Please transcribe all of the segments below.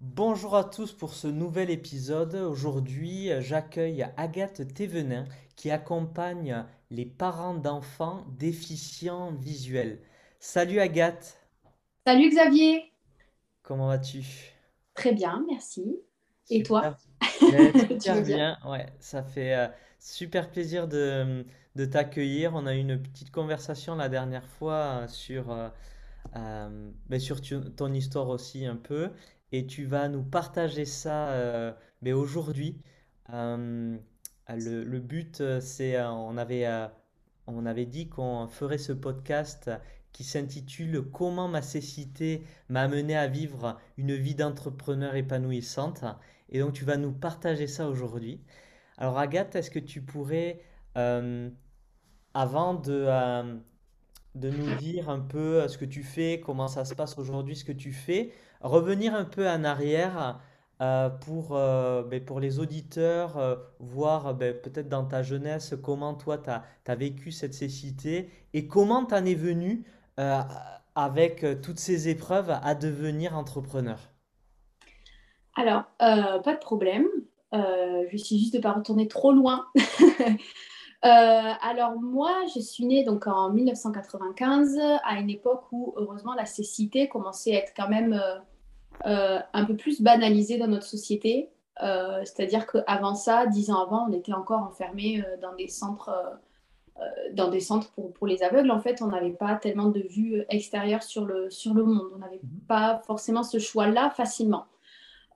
Bonjour à tous pour ce nouvel épisode. Aujourd'hui, j'accueille Agathe Thévenin qui accompagne les parents d'enfants déficients visuels. Salut Agathe, Salut Xavier, comment vas-tu? très bien, merci. Et toi, Super, bien? Ouais, ça fait euh, super plaisir de, de t'accueillir. On a eu une petite conversation la dernière fois euh, sur, euh, euh, ben, sur tu- ton histoire aussi un peu. Et tu vas nous partager ça euh, ben, aujourd'hui. Euh, le, but, euh, c'est, on avait, on avait dit qu'on ferait ce podcast qui s'intitule Comment ma cécité m'a amené à vivre une vie d'entrepreneur épanouissante. Et donc tu vas nous partager ça aujourd'hui. Alors Agathe, est-ce que tu pourrais, avant de, de nous dire un peu ce que tu fais, comment ça se passe aujourd'hui, ce que tu fais, revenir un peu en arrière euh, pour, euh, ben, pour les auditeurs, euh, voir ben, peut-être dans ta jeunesse comment toi tu as, vécu cette cécité et comment tu en es venu avec toutes ces épreuves à devenir entrepreneur. Alors, pas de problème. Je suis juste de pas retourner trop loin. Euh, alors moi, je suis née donc en 1995, à une époque où heureusement la cécité commençait à être quand même euh, euh, un peu plus banalisée dans notre société. Euh, c'est-à-dire qu'avant ça, dix ans avant, on était encore enfermés dans des centres, dans des centres pour, pour les aveugles. En fait, on n'avait pas tellement de vue extérieure sur le, sur le monde. On n'avait Mhm. pas forcément ce choix-là facilement.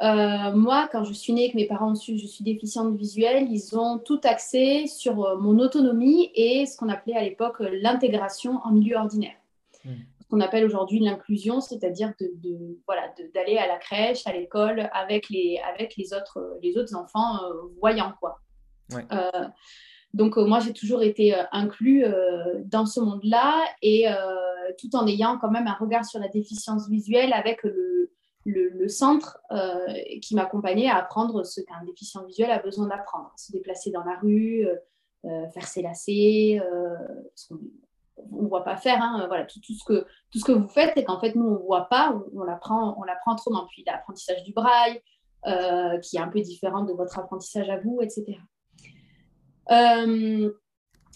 Euh, moi, quand je suis née, que mes parents ont su que je suis déficiente visuelle, ils ont tout axé sur euh, mon autonomie et ce qu'on appelait à l'époque euh, l'intégration en milieu ordinaire. Mhm. Ce qu'on appelle aujourd'hui l'inclusion, c'est-à-dire de, de- voilà, d'aller à la crèche, à l'école avec les, avec les autres, les autres enfants euh, voyants, quoi. Ouais. Euh, donc, moi, j'ai toujours été inclus dans ce monde-là et tout en ayant quand même un regard sur la déficience visuelle avec le, le, centre euh, qui m'accompagnait à apprendre ce qu'un déficient visuel a besoin d'apprendre. Se déplacer dans la rue, euh, euh, faire ses lacets, ce qu'on on ne voit pas faire. hein, voilà, tout, ce que, tout ce que vous faites et qu'en fait, nous, on ne voit pas, on, l'apprend on l'apprend autrement. Puis l'apprentissage du braille, qui est un peu différent de votre apprentissage à vous, etc.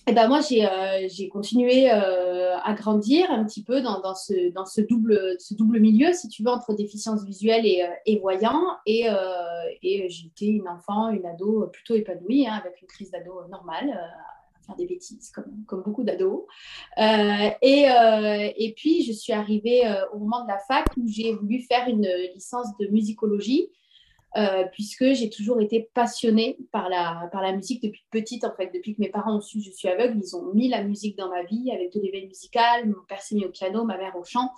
et ben moi, j'ai euh, j'ai continué euh, à grandir un petit peu dans, dans, ce, dans ce, double, ce double milieu, si tu veux, entre déficience visuelle et, euh, et voyant. Et, euh, et j'étais une enfant, une ado plutôt épanouie, hein, avec une crise d'ado normale, euh, à faire des bêtises, comme, comme beaucoup d'ados. Euh, et, et puis, je suis arrivée au moment de la fac où j'ai voulu faire une licence de musicologie euh, puisque j'ai toujours été passionnée par la, par la musique depuis petite, en fait. Depuis que mes parents ont su que je suis aveugle, ils ont mis la musique dans ma vie avec de l'éveil musical. Mon père s'est mis au piano, ma mère au chant.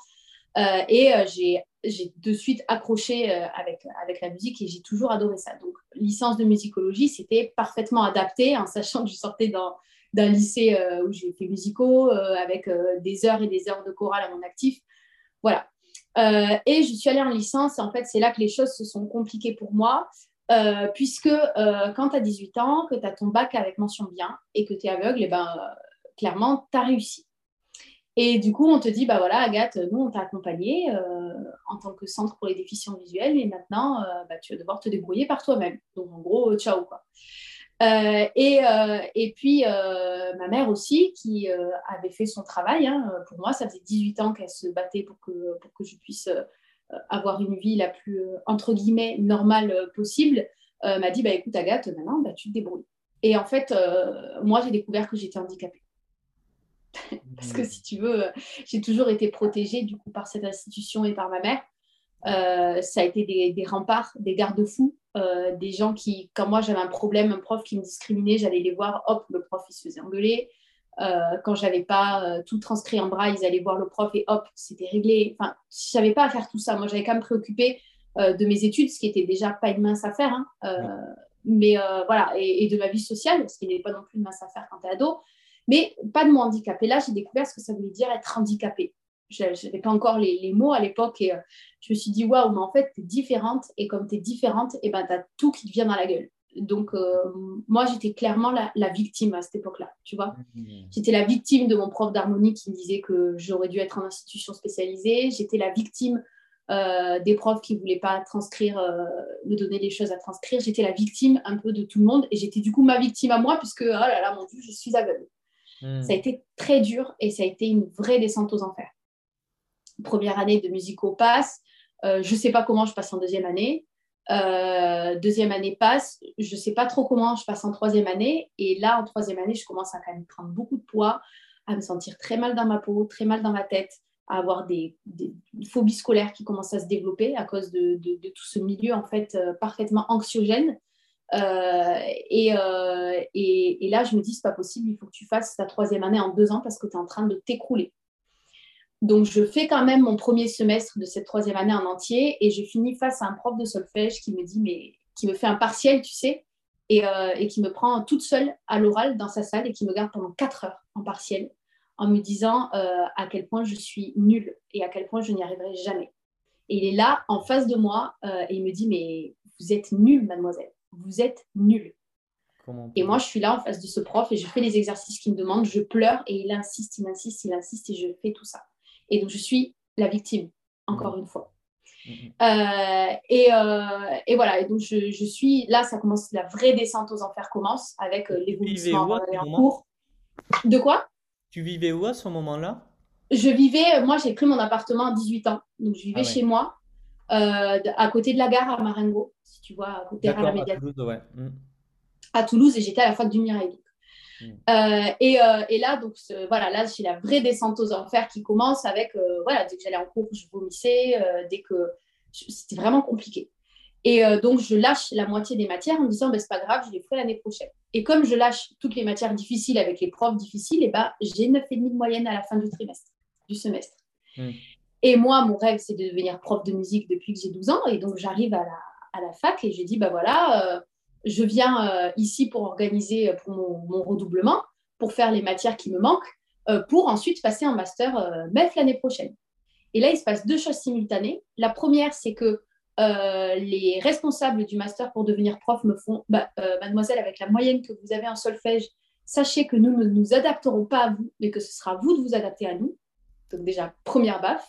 Euh, et euh, j'ai, de suite accroché avec, avec la musique et j'ai toujours adoré ça. Donc, licence de musicologie, c'était parfaitement adapté, en sachant que je sortais d'un lycée où j'ai fait musicaux, avec des heures et des heures de chorale à mon actif. Voilà. Euh, et je suis allée en licence, et en fait, c'est là que les choses se sont compliquées pour moi, euh, puisque euh, quand tu as 18 ans, que tu as ton bac avec mention bien et que tu es aveugle, et ben, euh, clairement, tu as réussi. Et du coup, on te dit, bah voilà, Agathe, nous, on t'a accompagnée en tant que centre pour les déficients visuels, et maintenant, bah, tu vas devoir te débrouiller par toi-même. Donc, en gros, ciao, quoi. Euh, et, euh, et puis, euh, ma mère aussi, qui avait fait son travail. Hein, pour moi, ça faisait 18 ans qu'elle se battait pour que, pour que je puisse avoir une vie la plus, entre guillemets, normale possible. M'a dit, bah, écoute, Agathe, maintenant, bah, tu te débrouilles. Et en fait, moi, j'ai découvert que j'étais handicapée. Parce que si tu veux, j'ai toujours été protégée du coup par cette institution et par ma mère. Ça a été des remparts, des garde-fous, euh, des gens qui, quand moi j'avais un problème, un prof qui me discriminait, j'allais les voir, hop, le prof il se faisait engueuler. Euh, quand j'avais pas euh, tout transcrit en braille, ils allaient voir le prof et hop, c'était réglé. Enfin, je savais pas à faire tout ça. Moi, j'avais quand même préoccupé euh, de mes études, ce qui était déjà pas une mince affaire. Hein. Ouais. Mais voilà, et, et, de ma vie sociale, ce qui n'est pas non plus une mince affaire quand tu es ado. Mais pas de mon handicap. Et là, j'ai découvert ce que ça voulait dire être handicapé. Je n'avais pas encore les, les, mots à l'époque et euh, je me suis dit, waouh, mais en fait, tu es différente. Et comme tu es différente, et ben, tu as tout qui te vient dans la gueule. Donc, euh, moi, j'étais clairement la, la, victime à cette époque-là, tu vois. Mmh. J'étais la victime de mon prof d'harmonie qui me disait que j'aurais dû être en institution spécialisée. J'étais la victime euh, des profs qui ne voulaient pas transcrire, euh, me donner des choses à transcrire. J'étais la victime un peu de tout le monde et j'étais du coup ma victime à moi puisque, oh là là, mon Dieu, je suis aveugle. Hmm. Ça a été très dur et ça a été une vraie descente aux enfers. Première année de musico passe, euh, je ne sais pas comment je passe en deuxième année. deuxième année passe, je ne sais pas trop comment je passe en troisième année. Et là, en troisième année, je commence à quand même prendre beaucoup de poids, à me sentir très mal dans ma peau, très mal dans ma tête à avoir des, phobies scolaires qui commencent à se développer à cause de, tout ce milieu en fait euh, parfaitement anxiogène. Euh, euh, et, et, là, je me dis, c'est pas possible, il faut que tu fasses ta troisième année en deux ans parce que tu es en train de t'écrouler. Donc, je fais quand même mon premier semestre de cette troisième année en entier et je finis face à un prof de solfège qui me dit, mais qui me fait un partiel, tu sais, et, et qui me prend toute seule à l'oral dans sa salle et qui me garde pendant quatre heures en partiel en me disant euh, à quel point je suis nulle et à quel point je n'y arriverai jamais. Et il est là, en face de moi, euh, et il me dit, mais vous êtes nulle, mademoiselle, vous êtes nulle. Et moi, je suis là en face de ce prof et je fais les exercices qu'il me demande, je pleure et il insiste, il insiste, il insiste et je fais tout ça. Et donc, je suis la victime, encore mmh. une fois. Mmh, mmh. Euh, et, voilà, et donc je, je, suis là, ça commence, la vraie descente aux enfers commence avec l'évolution en cours. De quoi? Tu vivais où à ce moment-là? Je vivais, moi j'ai pris mon appartement à 18 ans, donc je vivais ah chez moi, euh, à côté de la gare à Marengo, si tu vois, à côté de la À Toulouse, ouais. Hmm. À Toulouse et j'étais à la fac du Mirail. Hmm. Euh, et, euh, et, là, donc voilà, là j'ai la vraie descente aux enfers qui commence avec, voilà, dès que j'allais en cours, je vomissais, dès que c'était vraiment compliqué. Et euh, donc, je lâche la moitié des matières en me disant, ben, c'est pas grave, je les ferai l'année prochaine. Et comme je lâche toutes les matières difficiles avec les profs difficiles, et eh ben, j'ai 9,5 de moyenne à la fin du trimestre, du semestre. Hmm. Et moi, mon rêve, c'est de devenir prof de musique depuis que j'ai 12 ans. Et donc, j'arrive à la, à la, fac et je dis, ben voilà, euh, je viens euh, ici pour organiser pour mon, redoublement, pour faire les matières qui me manquent, pour ensuite passer en master MEF l'année prochaine. Et là, il se passe deux choses simultanées. La première, c'est que euh, les responsables du master pour devenir prof me font bah, euh, Mademoiselle, avec la moyenne que vous avez en solfège, sachez que nous ne nous adapterons pas à vous, mais que ce sera vous de vous adapter à nous. Donc, déjà, première baffe.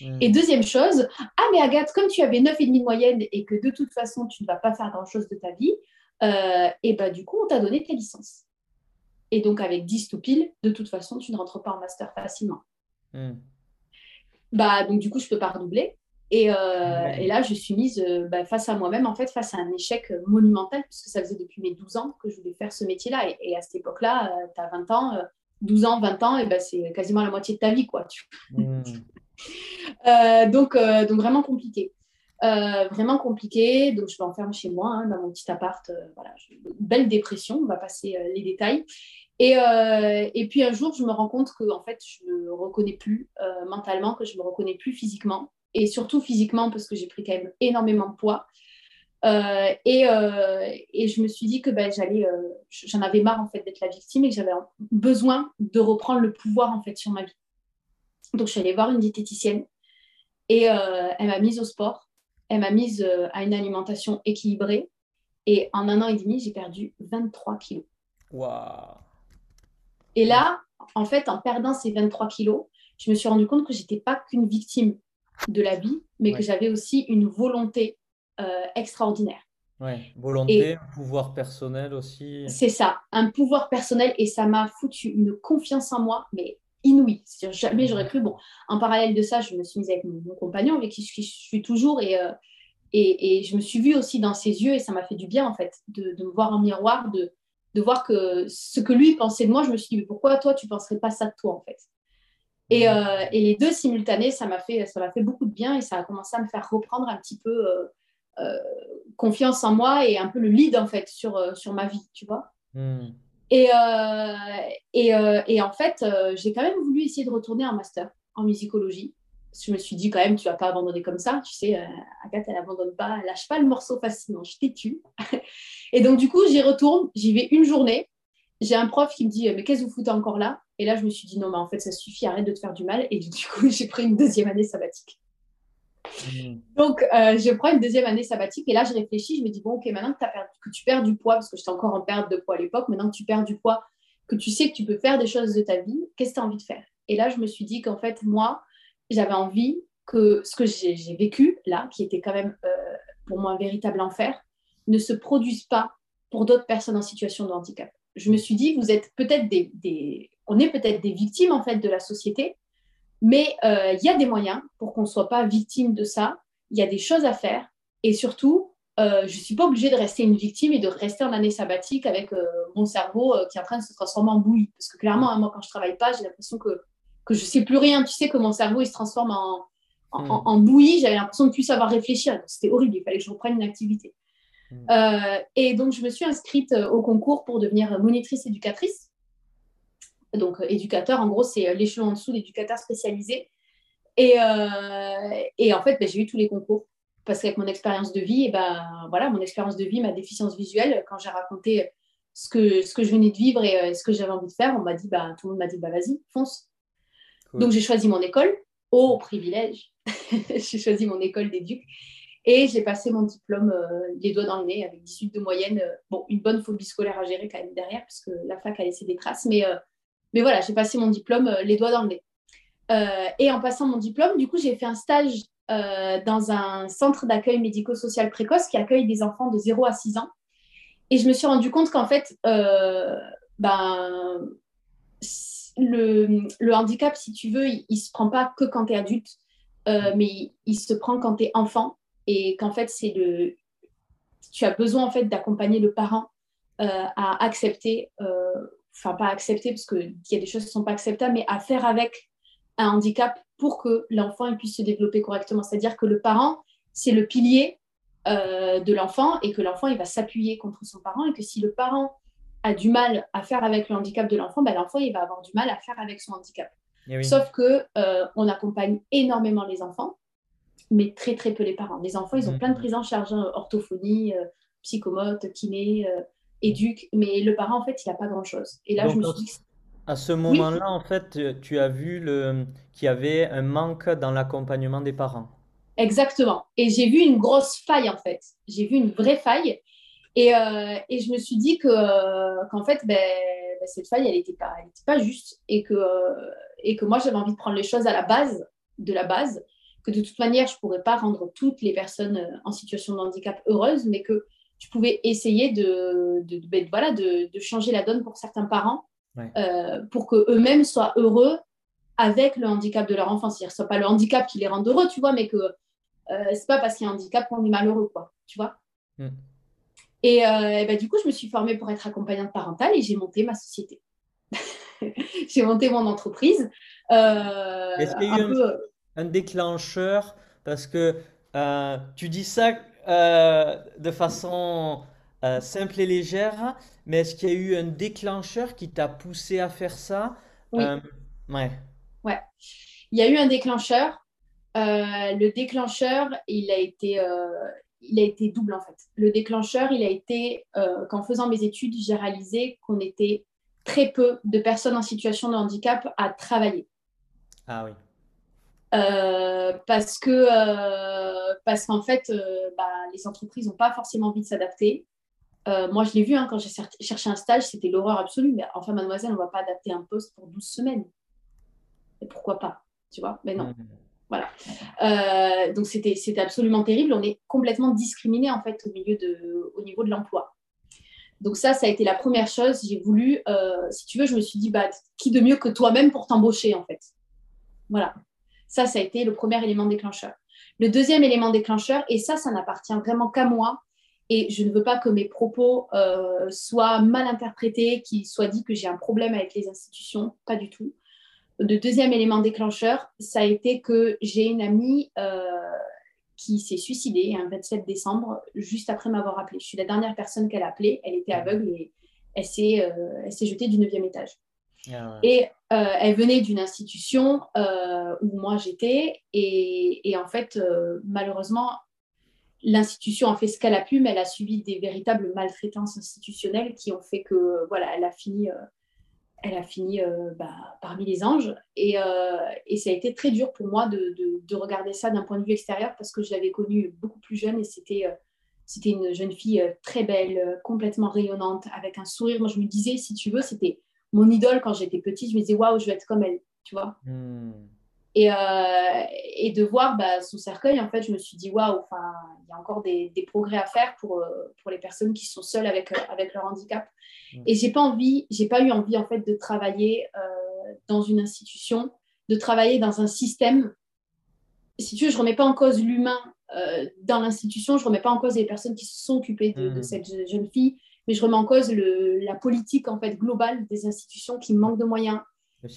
Hmm. Et deuxième chose, ah, mais Agathe, comme tu avais 9,5 de moyenne et que de toute façon, tu ne vas pas faire grand-chose de ta vie, euh, et bah, du coup, on t'a donné ta licence. Et donc, avec 10 tout pile, de toute façon, tu ne rentres pas en master facilement. Hmm. Bah, donc, du coup, je ne peux pas redoubler. Euh, et, là, je suis mise euh, bah, face à moi-même, en fait, face à un échec monumental, puisque ça faisait depuis mes 12 ans que je voulais faire ce métier-là. Et, à cette époque-là, tu as 20 ans, 12 ans, 20 ans, et ben, c'est quasiment la moitié de ta vie. Quoi, mmh. Donc, donc, vraiment compliqué. vraiment compliqué. Donc, je me enferme chez moi, hein, dans mon petit appart. voilà, belle dépression, on va passer les détails. Et, et, puis un jour, je me rends compte que en fait, je me reconnais plus mentalement, que je me reconnais plus physiquement et surtout physiquement parce que j'ai pris quand même énormément de poids. Euh, et, euh, et, je me suis dit que ben, j'allais, euh, j'en avais marre en fait d'être la victime et que j'avais besoin de reprendre le pouvoir en fait sur ma vie. Donc je suis allée voir une diététicienne et elle m'a mise au sport, elle m'a mise à une alimentation équilibrée et en un an et demi j'ai perdu 23 kilos. Wow. Et là, en fait, en perdant ces 23 kilos, je me suis rendu compte que j'étais pas qu'une victime de la vie, mais que j'avais aussi une volonté euh, extraordinaire. Ouais, volonté, pouvoir personnel aussi. C'est ça, un pouvoir personnel et ça m'a foutu une confiance en moi, mais inouïe. Jamais j'aurais cru. Bon, en parallèle de ça, je me suis mise avec mon, compagnon, avec qui je, suis toujours, euh, et, et, je me suis vue aussi dans ses yeux et ça m'a fait du bien en fait, de, me voir en miroir, de, de voir que ce que lui pensait de moi, je me suis dit, mais pourquoi toi, tu ne penserais pas ça de toi en fait? Et, euh, et, les deux simultanés, ça m'a fait, ça m'a fait beaucoup de bien et ça a commencé à me faire reprendre un petit peu euh, euh, confiance en moi et un peu le lead en fait sur, sur ma vie, tu vois? Hmm. Et, et, et, en fait, j'ai quand même voulu essayer de retourner en master en musicologie. Je me suis dit quand même, tu vas pas abandonner comme ça, tu sais, Agathe, elle abandonne pas, elle lâche pas le morceau facilement, je t'ai tu. et donc du coup, j'y retourne, j'y vais une journée. J'ai un prof qui me dit, mais qu'est-ce que vous foutez encore là? Et là, je me suis dit, non, mais en fait, ça suffit, arrête de te faire du mal. Et du coup, j'ai pris une deuxième année sabbatique. Mmh. Donc, euh, je prends une deuxième année sabbatique et là, je réfléchis, je me dis, bon, ok, maintenant que, tu perds du poids, parce que j'étais encore en perte de poids à l'époque, maintenant que tu perds du poids, que tu sais que tu peux faire des choses de ta vie, qu'est-ce que tu as envie de faire? Et là, je me suis dit qu'en fait, moi, j'avais envie que ce que j'ai vécu là, qui était quand même pour moi un véritable enfer, ne se produise pas pour d'autres personnes en situation de handicap. Je me suis dit, vous êtes peut-être des, on est peut-être des victimes en fait de la société, mais il y a des moyens pour qu'on ne soit pas victime de ça. Il y a des choses à faire et surtout, euh, je ne suis pas obligée de rester une victime et de rester en année sabbatique avec euh, mon cerveau euh, qui est en train de se transformer en bouillie. Parce que clairement, hein, moi, quand je ne travaille pas, j'ai l'impression que, que je ne sais plus rien. Tu sais que mon cerveau, il se transforme en, en, hmm. bouillie. J'avais l'impression de ne plus savoir réfléchir. C'était horrible. Il fallait que je reprenne une activité. Hmm. et donc, je me suis inscrite au concours pour devenir monitrice éducatrice. Donc, éducateur, en gros, c'est l'échelon en dessous d'éducateur spécialisé. Et, et en fait, ben, j'ai eu tous les concours parce qu'avec mon expérience de vie, et ben, voilà, mon expérience de vie, ma déficience visuelle, quand j'ai raconté ce que, ce que je venais de vivre et euh, ce que j'avais envie de faire, on m'a dit, bah, tout le monde m'a dit, bah, vas-y, fonce. Donc j'ai choisi mon école, au privilège. j'ai choisi mon école d'éduc et j'ai passé mon diplôme euh, les doigts dans le nez avec 18 de moyenne. Euh, bon, une bonne phobie scolaire à gérer quand même derrière, parce que la fac a laissé des traces, mais, mais voilà, j'ai passé mon diplôme les doigts dans le nez. et en passant mon diplôme, du coup, j'ai fait un stage euh, dans un centre d'accueil médico-social précoce qui accueille des enfants de 0 à 6 ans. Et je me suis rendu compte qu'en fait, euh, ben, le, handicap, si tu veux, il ne se prend pas que quand tu es adulte, euh, mais il, se prend quand tu es enfant. Et qu'en fait, c'est le, tu as besoin en fait d'accompagner le parent à accepter, enfin pas accepter parce qu'il y a des choses qui ne sont pas acceptables, mais à faire avec un handicap pour que l'enfant puisse se développer correctement. C'est-à-dire que le parent, c'est le pilier euh, de l'enfant et que l'enfant, il va s'appuyer contre son parent et que si le parent a du mal à faire avec le handicap de l'enfant, ben, l'enfant, il va avoir du mal à faire avec son handicap. Eh Sauf que euh, on accompagne énormément les enfants, mais très très peu les parents. Les enfants, ils ont plein de mmh. prises en charge, hein, orthophonie, euh, psychomote, kiné, éduc, mais le parent, en fait, il n'a pas grand-chose. Et là, je me suis dit, à ce moment-là, en fait, tu as vu le... qu'il y avait un manque dans l'accompagnement des parents. Exactement. Et j'ai vu une grosse faille, en fait. J'ai vu une vraie faille. Et, euh, et je me suis dit que, euh, qu'en fait, ben, ben, cette faille, elle n'était pas, pas juste. Et que, euh, et que moi, j'avais envie de prendre les choses à la base, de la base. Que de toute manière, je ne pourrais pas rendre toutes les personnes en situation de handicap heureuses, mais que je pouvais essayer de, de, ben, voilà, de, de changer la donne pour certains parents euh, pour qu'eux-mêmes soient heureux avec le handicap de leur enfant. C'est-à-dire que ce soit pas le handicap qui les rend heureux, tu vois, mais que euh, c'est pas parce qu'il y a un handicap qu'on est malheureux, quoi, tu vois. Mm. Et, euh, bah, du coup, je me suis formée pour être accompagnante parentale et j'ai monté ma société. j'ai monté mon entreprise. Euh, Est-ce qu'il y a eu un, déclencheur? Parce que tu dis ça de façon simple et légère, mais est-ce qu'il y a eu un déclencheur qui t'a poussé à faire ça? Oui. Euh, ouais. Ouais. Il y a eu un déclencheur. Euh, le déclencheur, il a été, euh, il a été double en fait. Le déclencheur, il a été qu'en faisant mes études, j'ai réalisé qu'on était très peu de personnes en situation de handicap à travailler. Ah oui. Parce que parce qu'en fait, bah, les entreprises n'ont pas forcément envie de s'adapter. Euh, moi, je l'ai vu hein, quand j'ai cherché un stage, c'était l'horreur absolue. Mais enfin, mademoiselle, on ne va pas adapter un poste pour 12 semaines. Et pourquoi pas Tu vois Mais non. Mmh. Voilà. Euh, donc, c'était absolument terrible. On est complètement discriminé, en fait, au, milieu de, au niveau de l'emploi. Donc, ça, ça a été la première chose. J'ai voulu, euh, si tu veux, je me suis dit, bah, qui de mieux que toi-même pour t'embaucher, en fait? Voilà. Ça, ça a été le premier élément déclencheur. Le deuxième élément déclencheur, et ça, ça n'appartient vraiment qu'à moi, et je ne veux pas que mes propos euh, soient mal interprétés, qu'il soit dit que j'ai un problème avec les institutions, pas du tout. Le deuxième élément déclencheur, ça a été que j'ai une amie euh, qui s'est suicidée un 27 décembre, juste après m'avoir appelé. Je suis la dernière personne qu'elle a appelée. Elle était aveugle et elle s'est, euh, jetée du neuvième étage. Ah et elle venait d'une institution où moi j'étais. Et, en fait, malheureusement, l'institution a fait ce qu'elle a pu, mais elle a subi des véritables maltraitances institutionnelles qui ont fait que voilà, elle a fini, euh, elle a fini euh, bah, parmi les anges. Et, euh, et, ça a été très dur pour moi de, de, regarder ça d'un point de vue extérieur parce que je l'avais connue beaucoup plus jeune et c'était c'était une jeune fille très belle, complètement rayonnante, avec un sourire. Moi, je me disais, si tu veux, c'était mon idole quand j'étais petite. Je me disais, waouh, je vais être comme elle, tu vois. Hmm. Et, euh, et de voir bah, son cercueil, en fait, je me suis dit, waouh, enfin, il y a encore des, des, progrès à faire pour, euh, pour les personnes qui sont seules avec, euh, avec leur handicap. Mmh. Et j'ai pas envie, j'ai pas eu envie, en fait, de travailler euh, dans une institution, de travailler dans un système. Si tu veux, je remets pas en cause l'humain euh, dans l'institution, je remets pas en cause les personnes qui se sont occupées de, mmh. de cette jeune fille, mais je remets en cause le, la politique, en fait, globale des institutions qui manquent de moyens,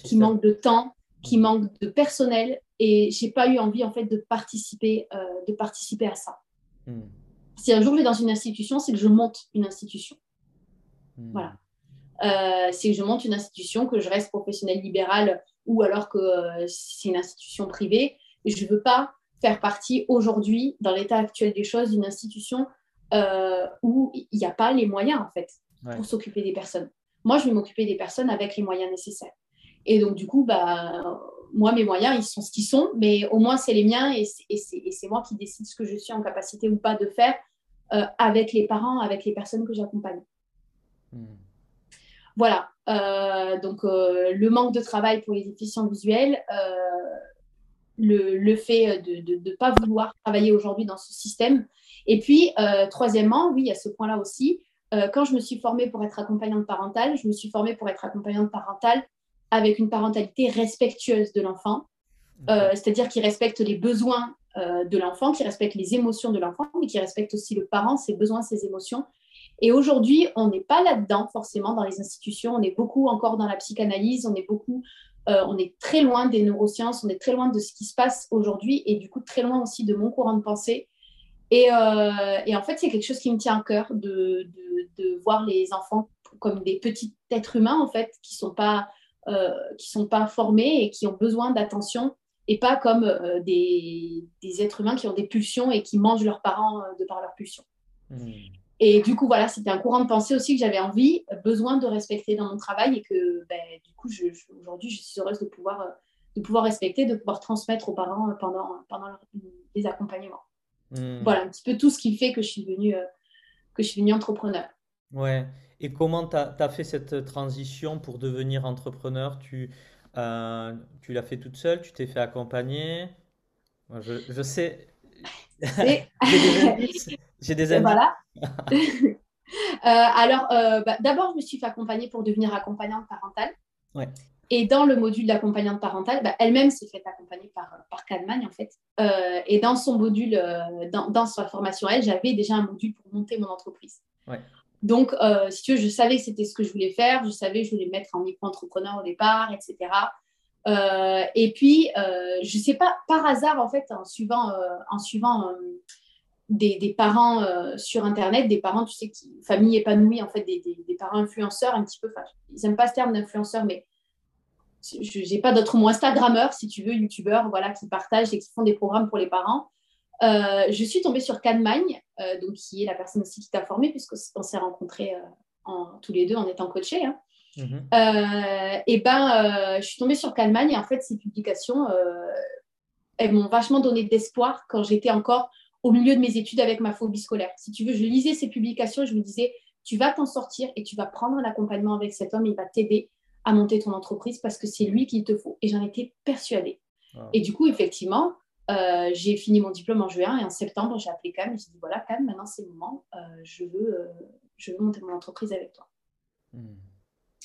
qui manquent de temps, qui manque de personnel et j'ai pas eu envie en fait de participer, euh, de participer à ça. Hmm. Si un jour je vais dans une institution, c'est que je monte une institution. Hmm. Voilà. Euh, c'est que je monte une institution, que je reste professionnel libéral ou alors que euh, c'est une institution privée. Et je ne veux pas faire partie aujourd'hui, dans l'état actuel des choses, d'une institution où il n'y a pas les moyens en fait pour s'occuper des personnes. Moi, je vais m'occuper des personnes avec les moyens nécessaires. Et donc, du coup, bah, moi, mes moyens, ils sont ce qu'ils sont, mais au moins, c'est les miens et c'est moi qui décide ce que je suis en capacité ou pas de faire euh, avec les parents, avec les personnes que j'accompagne. Hmm. Voilà. Euh, donc, euh, le manque de travail pour les déficients visuels, le, le, fait de ne pas vouloir travailler aujourd'hui dans ce système. Et puis, troisièmement, oui, à ce point-là aussi, quand je me suis formée pour être accompagnante parentale, je me suis formée pour être accompagnante parentale avec une parentalité respectueuse de l'enfant, euh, c'est-à-dire qui respecte les besoins euh, de l'enfant, qui respecte les émotions de l'enfant, mais qui respecte aussi le parent, ses besoins, ses émotions. Et aujourd'hui, on n'est pas là-dedans forcément dans les institutions, on est beaucoup encore dans la psychanalyse, on est beaucoup, euh, on est très loin des neurosciences, on est très loin de ce qui se passe aujourd'hui et du coup très loin aussi de mon courant de pensée. Et, et en fait, c'est quelque chose qui me tient à cœur de, de, de, voir les enfants comme des petits êtres humains en fait, qui sont pas euh, qui sont pas formés et qui ont besoin d'attention et pas comme euh, des, des, êtres humains qui ont des pulsions et qui mangent leurs parents euh, de par leurs pulsions. Hmm. Et du coup, voilà, c'était un courant de pensée aussi que j'avais envie, besoin de respecter dans mon travail et que ben, du coup, je, aujourd'hui, je suis heureuse de pouvoir, de pouvoir respecter, de pouvoir transmettre aux parents pendant, pendant les accompagnements. Hmm. Voilà un petit peu tout ce qui fait que je suis devenue, que je suis devenue entrepreneur. Ouais. Et comment tu as, fait cette transition pour devenir entrepreneur? Tu, euh, tu l'as fait toute seule? Tu t'es fait accompagner? Je, je, sais. J'ai des amis. Voilà. euh, alors, euh, bah, d'abord, je me suis fait accompagner pour devenir accompagnante parentale. Ouais. Et dans le module d'accompagnante parentale, bah, elle-même s'est faite accompagner par, par Cadman, en fait. Euh, et dans son module, dans, dans, sa formation, elle, j'avais déjà un module pour monter mon entreprise. Ouais. Donc, euh, si tu veux, je savais que c'était ce que je voulais faire. Je savais que je voulais mettre en micro-entrepreneur au départ, etc. Euh, et puis, euh, je ne sais pas, par hasard, en fait, en suivant, en suivant des, des, parents sur Internet, des parents, tu sais, qui, famille épanouie, en fait, des, des, parents influenceurs, un petit peu, ils n'aiment pas ce terme d'influenceur, mais je n'ai pas d'autre mot, Instagrammeur, si tu veux, YouTubeur, voilà, qui partagent et qui font des programmes pour les parents. Euh, je suis tombée sur Cadmagne, euh, donc qui est la personne aussi qui t'a formée, puisqu'on s'est rencontrés euh, en, tous les deux en étant coachés. Hein. Mhm. et ben, je suis tombée sur Cadmagne et en fait, ces publications, elles m'ont vachement donné d'espoir quand j'étais encore au milieu de mes études avec ma phobie scolaire. Si tu veux, je lisais ces publications, je me disais, tu vas t'en sortir et tu vas prendre un accompagnement avec cet homme, il va t'aider à monter ton entreprise parce que c'est lui qu'il te faut. Et j'en étais persuadée. Et du coup, effectivement, euh, j'ai fini mon diplôme en juin et en septembre, j'ai appelé Cam et j'ai dit voilà, Cam, maintenant c'est le moment, euh, je, veux, euh, je veux monter mon entreprise avec toi. Hmm.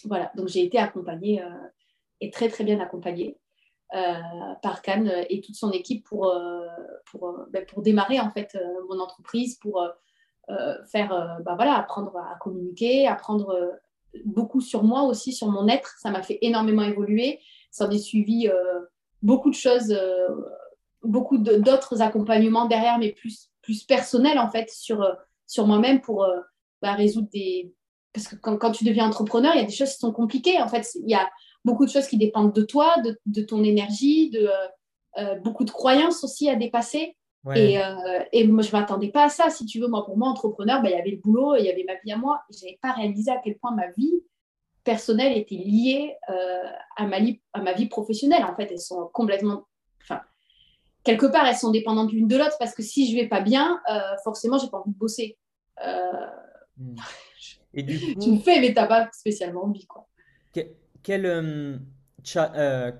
Voilà, donc j'ai été accompagnée et très très bien accompagnée par Cam et toute son équipe pour, pour, ben, pour démarrer en fait mon entreprise, pour faire, ben, voilà, apprendre à communiquer, apprendre beaucoup sur moi aussi, sur mon être. Ça m'a fait énormément évoluer. Ça a suivi beaucoup de choses beaucoup d'autres accompagnements derrière, mais plus, plus personnels en fait sur, euh, sur moi-même pour euh, bah, résoudre des. Parce que quand, quand, tu deviens entrepreneur, il y a des choses qui sont compliquées. En fait, il y a beaucoup de choses qui dépendent de toi, de, de ton énergie, de euh, beaucoup de croyances aussi à dépasser. Et, et, moi, je ne m'attendais pas à ça. Si tu veux, moi, pour moi, entrepreneur, bah, il y avait le boulot et il y avait ma vie à moi. Je n'avais pas réalisé à quel point ma vie personnelle était liée à, ma, à ma vie professionnelle. En fait, elles sont complètement quelque part, elles sont dépendantes l'une de l'autre parce que si je vais pas bien, euh, forcément, j'ai pas envie de bosser. Euh, hmm. Et du coup, tu me fais, mais t'as pas spécialement envie, quoi. quel, euh,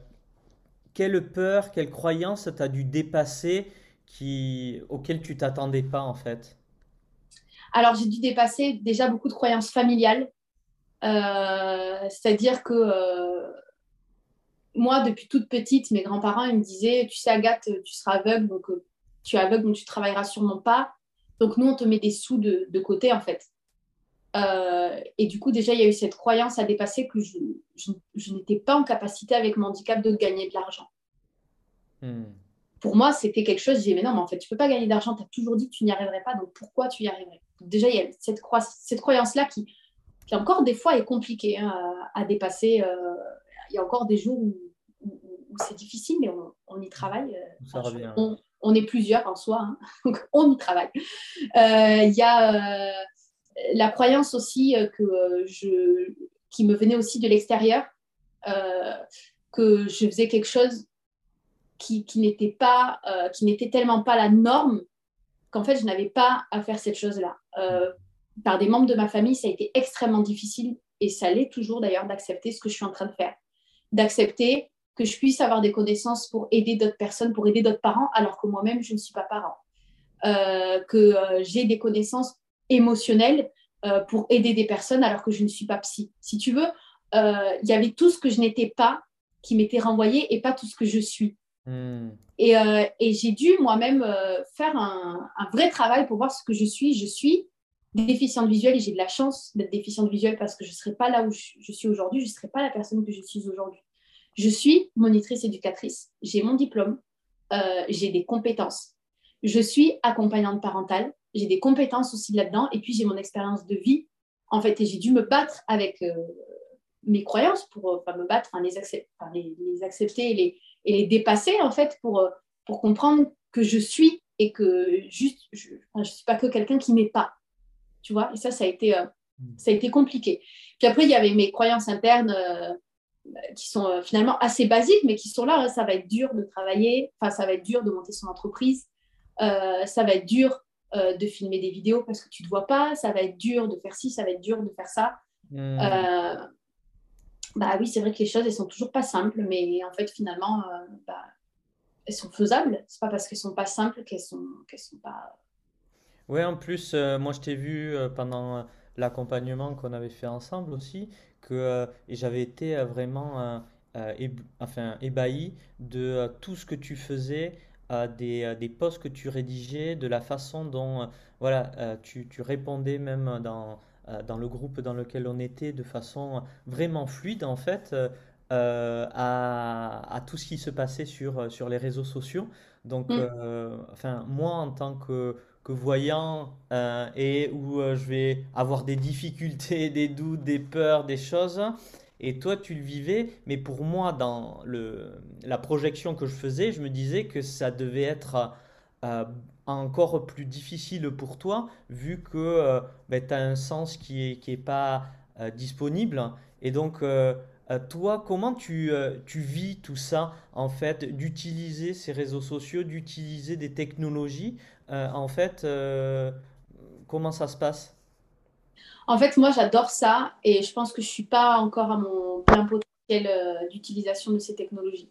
quelle peur, quelle croyance tu as dû dépasser qui, auquel tu t'attendais pas en fait? Alors, j'ai dû dépasser déjà beaucoup de croyances familiales. Euh, c'est-à-dire que euh, moi, depuis toute petite, mes grands-parents ils me disaient Tu sais, Agathe, tu seras aveugle, donc euh, tu es aveugle, donc tu travailleras sûrement pas. Donc, nous, on te met des sous de, de côté, en fait. et du coup, déjà, il y a eu cette croyance à dépasser que je, je, n'étais pas en capacité, avec mon handicap, de gagner de l'argent. Hmm pour moi, c'était quelque chose, je disais, mais non, mais en fait, tu peux pas gagner d'argent, tu as toujours dit que tu n'y arriverais pas, donc pourquoi tu y arriverais? Déjà, il y a cette, cette croyance-là qui, qui, encore des fois, est compliquée hein, à, dépasser. Euh, il y a encore des jours où, c'est difficile, mais on, y travaille. Euh, on, est plusieurs en soi, hein, donc on y travaille. Euh, il y a la croyance aussi que je, qui me venait aussi de l'extérieur, que je faisais quelque chose qui, n'était pas, euh, qui n'était tellement pas la norme qu'en fait, je n'avais pas à faire cette chose-là. Euh, par des membres de ma famille, ça a été extrêmement difficile, et ça l'est toujours d'ailleurs, d'accepter ce que je suis en train de faire. D'accepter que je puisse avoir des connaissances pour aider d'autres personnes, pour aider d'autres parents, alors que moi-même, je ne suis pas parent. Euh, que j'ai des connaissances émotionnelles pour aider des personnes, alors que je ne suis pas psy. Si tu veux, il y avait tout ce que je n'étais pas qui m'était renvoyé et pas tout ce que je suis. Hmm. Euh, et, j'ai dû moi-même euh, faire un, vrai travail pour voir ce que je suis. Je suis déficiente visuelle et j'ai de la chance d'être déficiente visuelle parce que je ne serais pas là où je, suis aujourd'hui, je ne serais pas la personne que je suis aujourd'hui. Je suis monitrice éducatrice, j'ai mon diplôme, euh, j'ai des compétences. Je suis accompagnante parentale, j'ai des compétences aussi là-dedans et puis j'ai mon expérience de vie en fait j'ai dû me battre avec mes croyances pour me battre, les, les, les, accepter et les, et les dépasser en fait pour, euh, pour comprendre que je suis et que juste, je ne suis pas que quelqu'un qui n'est pas. Tu vois, et ça, ça a, été, euh, mm. ça a été compliqué. Puis après, il y avait mes croyances internes euh, qui sont finalement assez basiques, mais qui sont là. Hein. Ça va être dur de travailler, enfin, ça va être dur de monter son entreprise, ça va être dur de filmer des vidéos parce que tu ne te vois pas, ça va être dur de faire ci, ça va être dur de faire ça. Mm. Bah oui, c'est vrai que les choses, elles sont toujours pas simples, mais en fait, finalement, euh, bah, elles sont faisables. C'est pas parce qu'elles sont pas simples qu'elles sont, qu'elles sont pas. Oui, en plus, euh, moi, je t'ai vu euh, pendant l'accompagnement qu'on avait fait ensemble aussi, que j'avais été vraiment enfin, ébahi de tout ce que tu faisais. Des, des posts que tu rédigeais, de la façon dont voilà, tu, tu répondais même dans, dans le groupe dans lequel on était de façon vraiment fluide en fait euh, à, à, tout ce qui se passait sur, sur les réseaux sociaux. Donc, mm. euh, enfin, moi en tant que, que voyant et où je vais avoir des difficultés, des doutes, des peurs, des choses, et toi, tu le vivais, mais pour moi, dans le, la projection que je faisais, je me disais que ça devait être encore plus difficile pour toi, vu que euh, ben, tu as un sens qui n'est qui est pas euh, disponible. Et donc, euh, toi, comment tu, tu vis tout ça, en fait, d'utiliser ces réseaux sociaux, d'utiliser des technologies En fait, comment ça se passe? En fait, moi, j'adore ça et je pense que je ne suis pas encore à mon plein potentiel d'utilisation de ces technologies.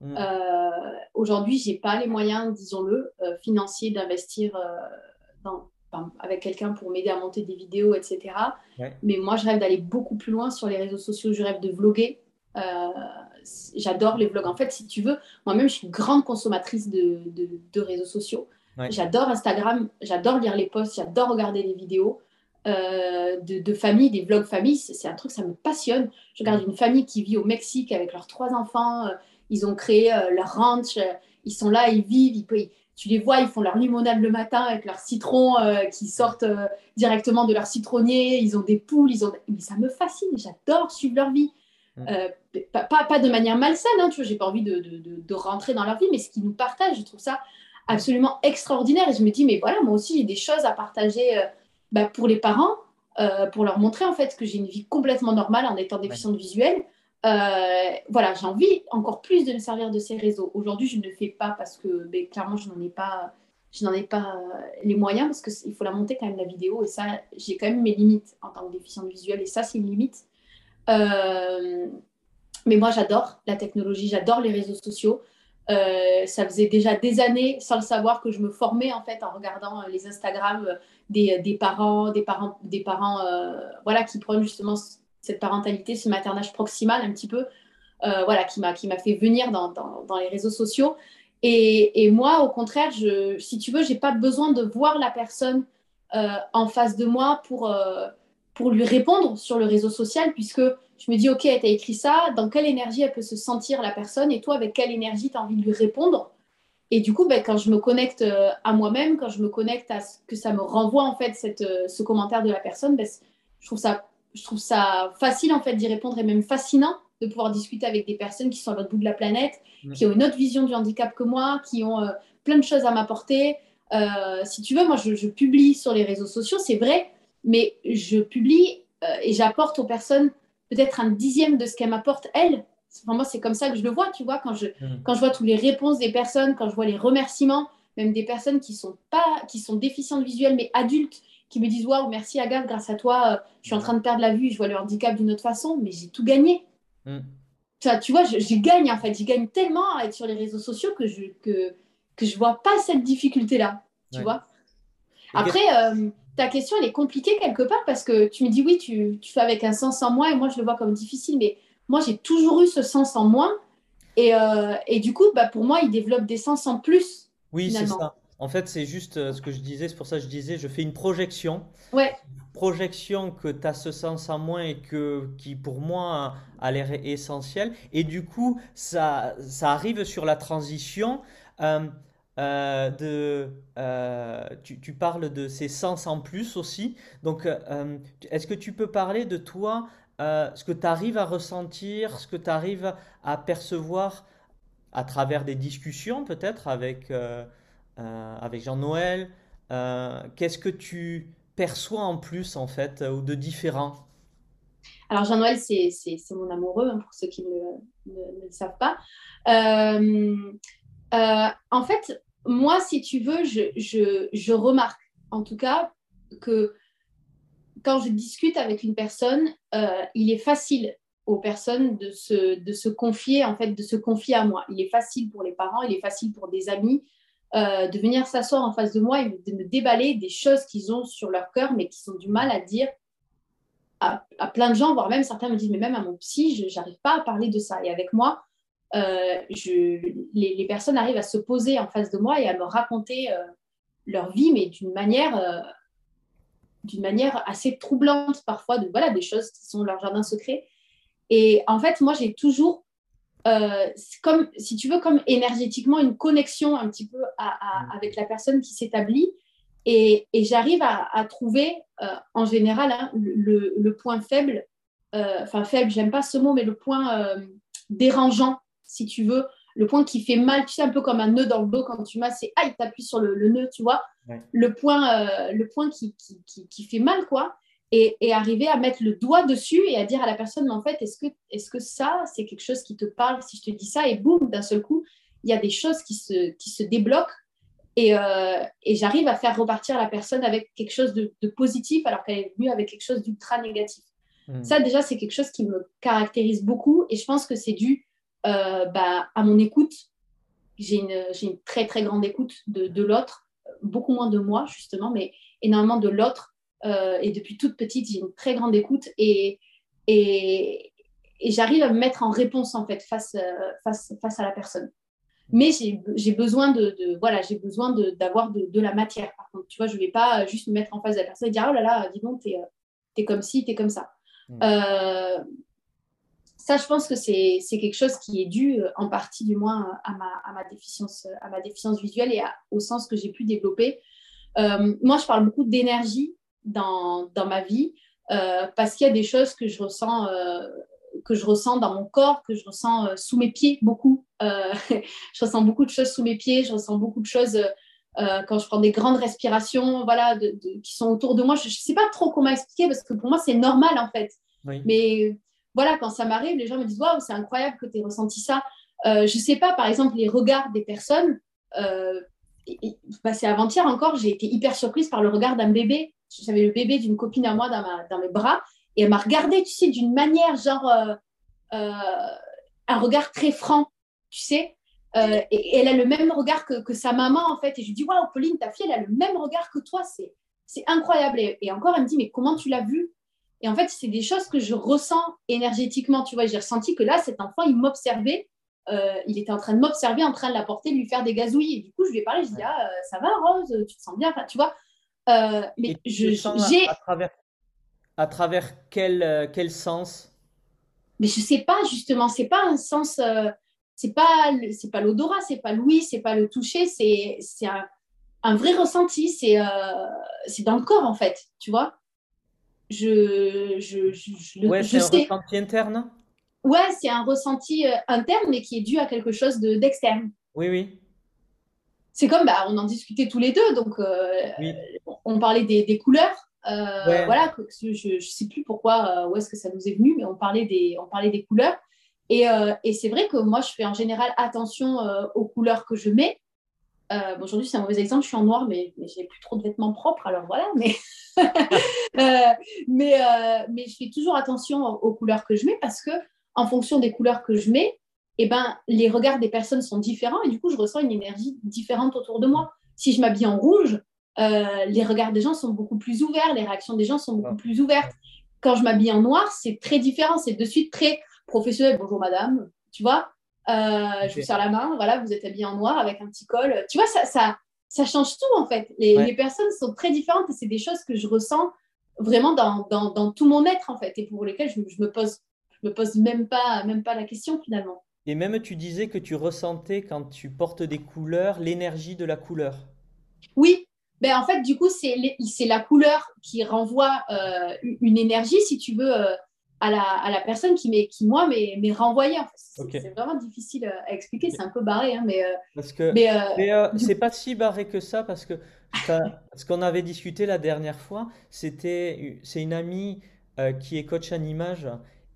Mm. Euh, aujourd'hui, je n'ai pas les moyens, disons-le, euh, financiers d'investir euh, avec quelqu'un pour m'aider à monter des vidéos, etc. Mais moi, je rêve d'aller beaucoup plus loin sur les réseaux sociaux. Je rêve de vloguer. J'adore les vlogs. En fait, si tu veux, moi-même, je suis une grande consommatrice de, de, réseaux sociaux. J'adore Instagram, j'adore lire les posts, j'adore regarder les vidéos. de, de, famille, des vlogs famille, c'est un truc, ça me passionne. Je regarde une famille qui vit au Mexique avec leurs trois enfants, ils ont créé euh, leur ranch, euh, ils sont là, ils vivent, tu les vois, ils font leur limonade le matin avec leurs citrons euh, qui sortent directement de leur citronnier, ils ont des poules, ils ont... mais ça me fascine, j'adore suivre leur vie. Mm. pas, de manière malsaine, hein, tu vois, j'ai pas envie de, rentrer dans leur vie, mais ce qu'ils nous partagent, je trouve ça absolument extraordinaire. Et je me dis, mais voilà, moi aussi, j'ai des choses à partager bah, pour les parents, pour leur montrer en fait que j'ai une vie complètement normale en étant déficiente visuelle. Euh, voilà, j'ai envie encore plus de me servir de ces réseaux. Aujourd'hui, je ne le fais pas parce que ben, clairement, je n'en ai pas, je n'en ai pas euh, les moyens parce qu'il faut la monter quand même la vidéo et ça, j'ai quand même mes limites en tant que déficiente visuelle et ça, c'est une limite. Euh, Mais moi, j'adore la technologie, j'adore les réseaux sociaux. Ça faisait déjà des années, sans le savoir, que je me formais en fait en regardant les Instagram des, des parents, des parents, des parents, voilà, qui prennent justement cette parentalité, ce maternage proximal un petit peu, voilà, qui m'a qui m'a fait venir dans, dans, les réseaux sociaux. Et, et moi, au contraire, je, si tu veux, j'ai pas besoin de voir la personne en face de moi pour pour lui répondre sur le réseau social, puisque je me dis, OK, elle t'a écrit ça, dans quelle énergie elle peut se sentir la personne, et toi, avec quelle énergie tu as envie de lui répondre? Et du coup, ben, quand je me connecte euh, à moi-même, quand je me connecte à ce que ça me renvoie, en fait, cette, euh, ce commentaire de la personne, ben, je, trouve ça, je trouve ça facile, en fait, d'y répondre, et même fascinant de pouvoir discuter avec des personnes qui sont à l'autre bout de la planète, qui ont une autre vision du handicap que moi, qui ont euh, plein de choses à m'apporter. si tu veux, moi, je, je publie sur les réseaux sociaux, c'est vrai, mais je publie euh, et j'apporte aux personnes peut-être un dixième de ce qu'elles m'apportent elles. Enfin, moi, c'est comme ça que je le vois, tu vois, quand je, mm. quand je vois toutes les réponses des personnes, quand je vois les remerciements, même des personnes qui sont pas, qui sont déficientes visuelles, mais adultes, qui me disent Waouh, merci Agathe, grâce à toi, euh, je suis en train de perdre la vue, je vois le handicap d'une autre façon, mais j'ai tout gagné. Mm. Ça, tu vois, j'y gagne en fait, j'y gagne tellement à être sur les réseaux sociaux que je que, que je vois pas cette difficulté-là, tu vois. Après, euh, ta question, elle est compliquée quelque part parce que tu me dis oui, tu, tu, fais avec un sens en moins et moi, je le vois comme difficile. Mais moi, j'ai toujours eu ce sens en moins. Et, euh, et du coup, bah, pour moi, il développe des sens en plus. Oui, c'est ça. En fait, c'est juste euh, ce que je disais. C'est pour ça que je disais, je fais une projection. Ouais. Projection que tu as ce sens en moins et que, qui, pour moi, a l'air essentiel. Et du coup, ça, ça arrive sur la transition. Euh, euh, de, euh, tu, parles de ces sens en plus aussi. Donc, est-ce que tu peux parler de toi, ce que tu arrives à ressentir, ce que tu arrives à percevoir à travers des discussions peut-être avec, avec Jean-Noël Qu'est-ce que tu perçois en plus en fait ou de différent? Alors Jean-Noël, c'est mon amoureux, hein, pour ceux qui ne, le savent pas. en fait, moi, si tu veux, je, remarque en tout cas que quand je discute avec une personne, euh, il est facile aux personnes de se confier, en fait, de se confier à moi. Il est facile pour les parents, il est facile pour des amis euh, de venir s'asseoir en face de moi et de me déballer des choses qu'ils ont sur leur cœur, mais qui sont du mal à dire à, plein de gens, voire même certains me disent, mais même à mon psy, je n'arrive pas à parler de ça. Et avec moi, euh, les, personnes arrivent à se poser en face de moi et à me raconter euh, leur vie, mais d'une manière, manière assez troublante parfois, de, voilà, des choses qui sont leur jardin secret. Et en fait, moi, j'ai toujours, comme, si tu veux, comme énergétiquement une connexion un petit peu mmh. avec la personne qui s'établit. Et, j'arrive à, trouver, en général, hein, le, le, point faible, enfin faible, j'aime pas ce mot, mais le point dérangeant si tu veux, le point qui fait mal, tu sais, un peu comme un nœud dans le dos quand tu masses, c'est aïe, appuies sur le, nœud, tu vois, le point, euh, le point qui, qui, qui, fait mal, quoi. Et, et, arriver à mettre le doigt dessus et à dire à la personne, mais en fait, est-ce que, est-ce que ça, c'est quelque chose qui te parle si je te dis ça? Et boum, d'un seul coup, il y a des choses qui se, qui se débloquent et, euh, et j'arrive à faire repartir la personne avec quelque chose de, positif alors qu'elle est venue avec quelque chose d'ultra négatif. Hmm. Ça, déjà, c'est quelque chose qui me caractérise beaucoup et je pense que c'est dû euh, bah, à mon écoute, j'ai une, une, très très grande écoute de, de l'autre, beaucoup moins de moi justement, mais énormément de l'autre. Euh, et depuis toute petite, j'ai une très grande écoute et, et, et j'arrive à me mettre en réponse en fait face, euh, face, face à la personne. Mais j'ai besoin de, de, voilà, j'ai besoin d'avoir de, de, la matière. Par contre, tu vois, je vais pas juste me mettre en face de la personne et dire oh là là, dis donc, t'es es comme ci, t'es comme ça. Mmh. Euh, ça, je pense que c'est quelque chose qui est dû euh, en partie, du moins, à ma, à ma, déficience, à ma déficience visuelle et au sens que j'ai pu développer. Euh, moi, je parle beaucoup d'énergie dans, dans, ma vie euh, parce qu'il y a des choses que je ressens. que je ressens dans mon corps, que je ressens sous mes pieds beaucoup. je ressens beaucoup de choses sous mes pieds, je ressens beaucoup de choses quand je prends des grandes respirations voilà, de, qui sont autour de moi. Je ne sais pas trop comment expliquer parce que pour moi, c'est normal en fait. Mais voilà, quand ça m'arrive, les gens me disent Waouh, c'est incroyable que tu aies ressenti ça. Euh, je ne sais pas, par exemple, les regards des personnes. Euh, bah, c'est avant-hier encore, j'ai été hyper surprise par le regard d'un bébé. J'avais le bébé d'une copine à moi dans, ma, dans mes bras et elle m'a regardée, tu sais, d'une manière genre. Euh, un regard très franc, tu sais. Euh, et, elle a le même regard que, que, sa maman, en fait. Et je lui dis, waouh, Pauline, ta fille, elle a le même regard que toi. C'est, c'est incroyable. Et, encore, elle me dit, mais comment tu l'as vu Et en fait, c'est des choses que je ressens énergétiquement. Tu vois, j'ai ressenti que là, cet enfant, il m'observait. Euh, il était en train de m'observer, en train de la porter, de lui faire des gazouilles. Et du coup, je lui ai parlé, je dis, ah, ça va, Rose, tu te sens bien? Enfin, Tu vois mais je, j'ai. À travers, à travers quel, quel sens? Mais je sais pas justement c'est pas un sens euh, c'est pas c'est pas l'odorat c'est pas l'ouïe c'est pas le toucher c'est c'est un, un, vrai ressenti c'est euh, c'est dans le corps en fait tu vois? Je je, je, ouais, c'est un ressenti interne ouais c'est un ressenti euh, interne mais qui est dû à quelque chose de d'externe. Oui oui. C'est comme bah, on en discutait tous les deux donc on parlait des, des couleurs euh, voilà, je ne sais plus pourquoi, euh, où est-ce que ça nous est venu, mais on parlait des, on parlait des couleurs. Et, euh, et c'est vrai que moi, je fais en général attention aux couleurs que je mets. Bon, Aujourd'hui, c'est un mauvais exemple, je suis en noir, mais, mais j'ai plus trop de vêtements propres, alors voilà. Mais, mais, mais je fais toujours attention aux, couleurs que je mets parce que en fonction des couleurs que je mets, eh ben, les regards des personnes sont différents et du coup, je ressens une énergie différente autour de moi. Si je m'habille en rouge, euh, les regards des gens sont beaucoup plus ouverts, les réactions des gens sont beaucoup plus ouvertes. Quand je m'habille en noir, c'est très différent, c'est de suite très professionnel. Bonjour madame, tu vois, euh, je vous serre la main, voilà, vous êtes habillé en noir avec un petit col. Tu vois, ça, ça, ça change tout en fait. Les, personnes sont très différentes et c'est des choses que je ressens vraiment dans, dans, dans, tout mon être en fait et pour lesquelles je, je, me pose je me pose même pas même pas la question finalement. Et même tu disais que tu ressentais quand tu portes des couleurs l'énergie de la couleur. Oui, ben, en fait, du coup, c'est la couleur qui renvoie euh, une énergie, si tu veux, euh, à, la, à, la, personne qui, qui moi, m'est renvoyée. C'est vraiment difficile euh, à expliquer, c'est un peu barré. Hein, mais parce que, mais, c'est pas si barré que ça, parce que ce qu'on avait discuté la dernière fois, c'était c'est une amie qui est coach en image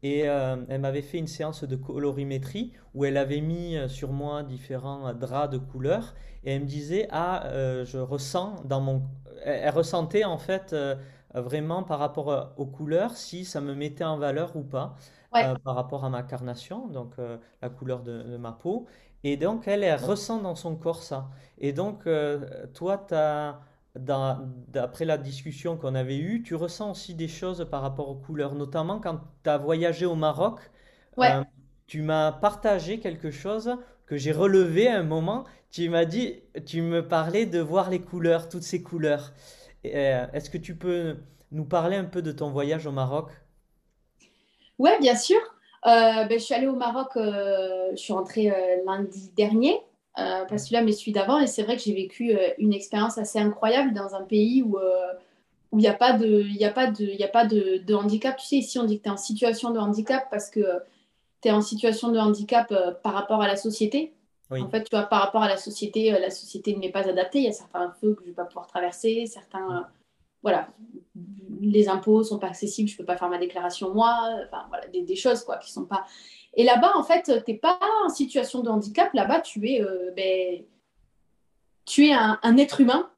et elle m'avait fait une séance de colorimétrie où elle avait mis sur moi différents draps de couleurs et elle me disait ah euh, je ressens dans mon elle, ressentait en fait euh, vraiment par rapport euh, aux couleurs si ça me mettait en valeur ou pas par rapport à ma carnation donc la couleur de, ma peau et donc elle, elle ressent dans son corps ça. Et donc toi tu as d'après la discussion qu'on avait eue, tu ressens aussi des choses par rapport aux couleurs, notamment quand tu as voyagé au Maroc. tu m'as partagé quelque chose que j'ai relevé à un moment. Tu m'as dit, tu me parlais de voir les couleurs, toutes ces couleurs. Euh, est-ce que tu peux nous parler un peu de ton voyage au Maroc? Oui, bien sûr. Euh, ben, je suis allée au Maroc, euh, je suis rentrée lundi dernier, parce que là, mais celui d'avant, et c'est vrai que j'ai vécu une expérience assez incroyable dans un pays où où il n'y a pas, de, y a pas, de, y a pas de, de, handicap. Tu sais, ici, on dit que tu es en situation de handicap parce que tu es en situation de handicap par rapport à la société. En fait, tu vois, par rapport à la société, euh, la société ne m'est pas adaptée. Il y a certains feux que je ne vais pas pouvoir traverser, certains, euh, voilà, les impôts sont pas accessibles, je ne peux pas faire ma déclaration moi, enfin voilà, des, choses quoi qui sont pas. Et là-bas, en fait, tu n'es pas en situation de handicap. Là-bas, tu es, euh, ben, tu es un, être humain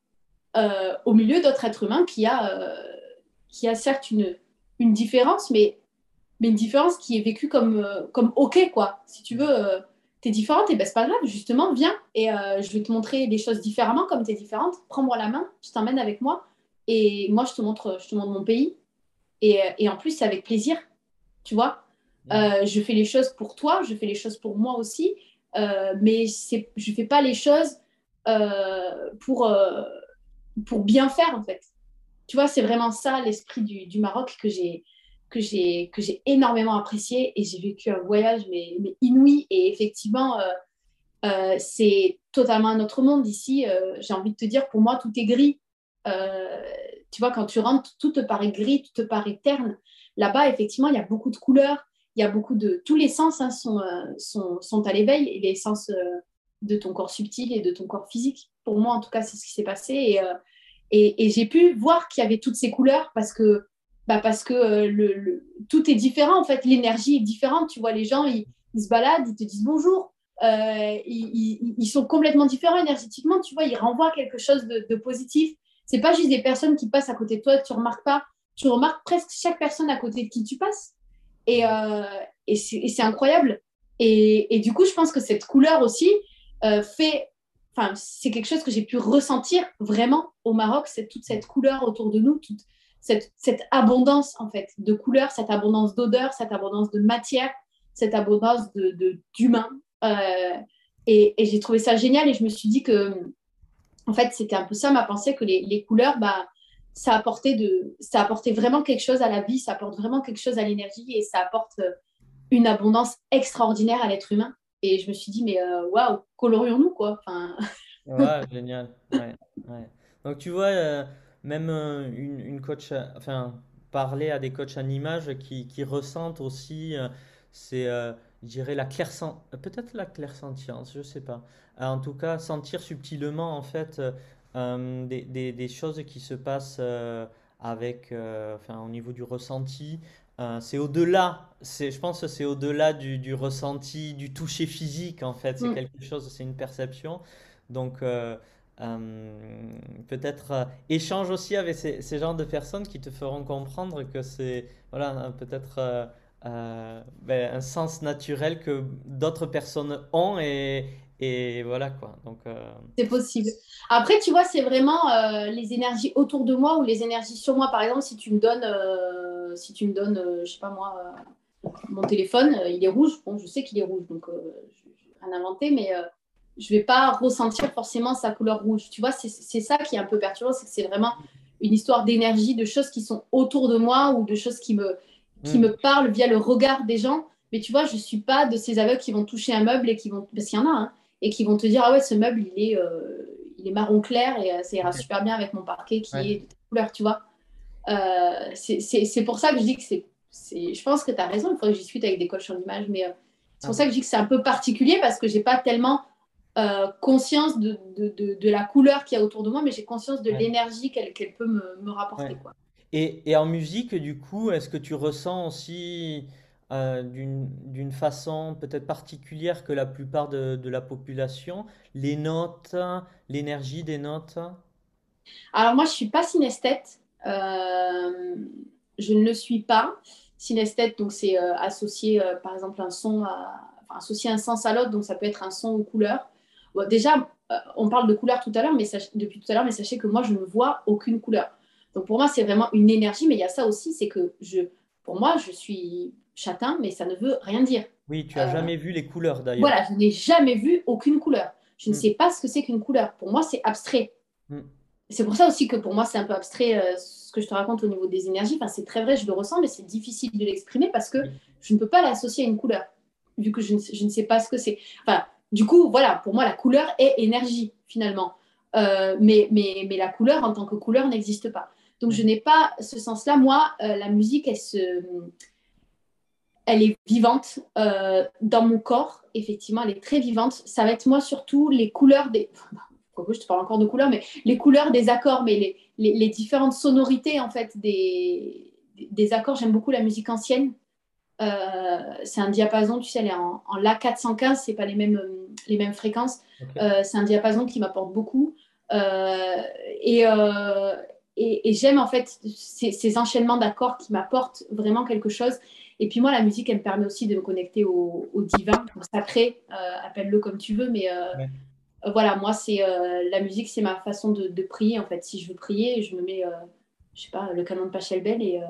au milieu d'autres êtres humains qui a, qui a certes une, une différence, mais, mais une différence qui est vécue comme, comme OK, quoi. Si tu veux tu es différente, et ben c'est pas grave, justement, viens et euh, je vais te montrer des choses différemment comme tu es différente. Prends-moi la main, je t'emmène avec moi et moi je te montre, je te montre mon pays. Et, euh, et en plus, c'est avec plaisir, tu vois. Euh, je fais les choses pour toi, je fais les choses pour moi aussi, mais c'est, je fais pas les choses pour, pour bien faire en fait. Tu vois, c'est vraiment ça l'esprit du, du Maroc que j'ai que j'ai énormément apprécié et j'ai vécu un voyage mais, mais inouï. Et effectivement euh, euh, c'est totalement un autre monde. Ici euh, j'ai envie de te dire pour moi tout est gris. Tu vois quand tu rentres tout te paraît gris tout te paraît terne. Là-bas effectivement il y a beaucoup de couleurs il y a beaucoup de tous les sens hein, sont, sont, sont à l'éveil les sens de ton corps subtil et de ton corps physique pour moi en tout cas c'est ce qui s'est passé et, et, et j'ai pu voir qu'il y avait toutes ces couleurs parce que bah parce que euh, le, tout est différent en fait, l'énergie est différente. Tu vois, les gens, ils, se baladent, ils te disent bonjour. Euh, ils, ils, sont complètement différents énergétiquement. Tu vois, ils renvoient quelque chose de, de positif. C'est pas juste des personnes qui passent à côté de toi, tu remarques pas. Tu remarques presque chaque personne à côté de qui tu passes. Et, euh, et c'est incroyable. Et, du coup, je pense que cette couleur aussi euh, fait, enfin, c'est quelque chose que j'ai pu ressentir vraiment au Maroc, c'est toute cette couleur autour de nous, toute cette, cette abondance en fait de couleurs, cette abondance d'odeurs, cette abondance de matière, cette abondance de d'humains. Euh, et, j'ai trouvé ça génial et je me suis dit que, en fait, c'était un peu ça ma pensée que les, les couleurs, bah, ça apportait de, ça apportait vraiment quelque chose à la vie, ça apporte vraiment quelque chose à l'énergie et ça apporte une abondance extraordinaire à l'être humain. Et je me suis dit, mais euh, waouh, colorions-nous, quoi. Enfin... ouais, génial. Donc, tu vois, euh, même euh, une, coach, enfin, parler à des coachs en image qui, ressentent aussi, c'est, je dirais, la clairsentience, peut-être la clairsentience, je sais pas. en tout cas, sentir subtilement, en fait, des, des, des, choses qui se passent avec, enfin, au niveau du ressenti, euh, c'est au-delà, je pense que c'est au-delà du, ressenti, du toucher physique en fait. C'est mm. quelque chose, c'est une perception. Donc euh, euh, peut-être échange aussi avec ces, ces, genres de personnes qui te feront comprendre que c'est voilà peut-être ben, un sens naturel que d'autres personnes ont et, et voilà quoi. Donc c'est possible. Après, tu vois, c'est vraiment les énergies autour de moi ou les énergies sur moi. Par exemple, si tu me donnes si tu me donnes, euh, je sais pas moi, euh, mon téléphone, euh, il est rouge. Bon, je sais qu'il est rouge, donc je vais rien inventer, mais je vais pas ressentir forcément sa couleur rouge. Tu vois, c'est ça qui est un peu perturbant, c'est que c'est vraiment une histoire d'énergie, de choses qui sont autour de moi ou de choses qui me, qui mm. me parlent via le regard des gens. Mais tu vois, je suis pas de ces aveugles qui vont toucher un meuble et qui vont, parce qu'il y en a, hein, et qui vont te dire ah ouais, ce meuble il est, il est marron clair et ça ira super bien avec mon parquet qui est de couleur, tu vois. Euh, c'est pour ça que je dis que c'est. Je pense que tu as raison, il faudrait que je discute avec des coachs en image, mais euh, c'est pour ah ça que je dis que c'est un peu particulier parce que j'ai pas tellement euh, conscience de, de, de, la couleur qu'il y a autour de moi, mais j'ai conscience de l'énergie qu'elle peut me, me rapporter. Quoi. Et, et, en musique, du coup, est-ce que tu ressens aussi d'une façon peut-être particulière que la plupart de, de la population les notes, l'énergie des notes Alors moi, je suis pas synesthète. Euh, je ne le suis pas. Synesthète, donc c'est euh, associer euh, par exemple un son à, associer un sens à l'autre, donc ça peut être un son ou couleur. déjà, on parle de couleur tout à l'heure, mais depuis tout à l'heure, mais sachez que moi, je ne vois aucune couleur. Donc pour moi, c'est vraiment une énergie, mais il y a ça aussi, c'est que je, pour moi, je suis châtain, mais ça ne veut rien dire. Oui, tu n'as jamais vu les couleurs d'ailleurs. Voilà, je n'ai jamais vu aucune couleur. Je ne hmm. sais pas ce que c'est qu'une couleur. Pour moi, c'est abstrait. Hmm c'est pour ça aussi que pour moi, c'est un peu abstrait euh, ce que je te raconte au niveau des énergies. Enfin, c'est très vrai, je le ressens, mais c'est difficile de l'exprimer parce que je ne peux pas l'associer à une couleur, vu que je ne, sais pas ce que c'est. Enfin, du coup, voilà, pour moi, la couleur est énergie, finalement. Euh, mais, mais, mais la couleur, en tant que couleur, n'existe pas. Donc, je n'ai pas ce sens-là. Moi, euh, la musique, elle, se, elle est vivante dans mon corps, effectivement, elle est très vivante. Ça va être moi, surtout, les couleurs des je te parle encore de couleurs, mais les couleurs des accords, mais les, différentes sonorités en fait des, des accords. J'aime beaucoup la musique ancienne. Euh, c'est un diapason, tu sais, elle est en, La 415, c'est pas les mêmes, les mêmes fréquences. Euh, c'est un diapason qui m'apporte beaucoup. Euh, et, et, j'aime en fait ces, enchaînements d'accords qui m'apportent vraiment quelque chose. Et puis moi, la musique, elle me permet aussi de me connecter au, divin, au sacré, appelle-le comme tu veux, mais euh, voilà, moi, c'est euh, la musique, c'est ma façon de, prier. En fait, si je veux prier, je me mets, euh, je sais pas, le canon de Pachelbel et,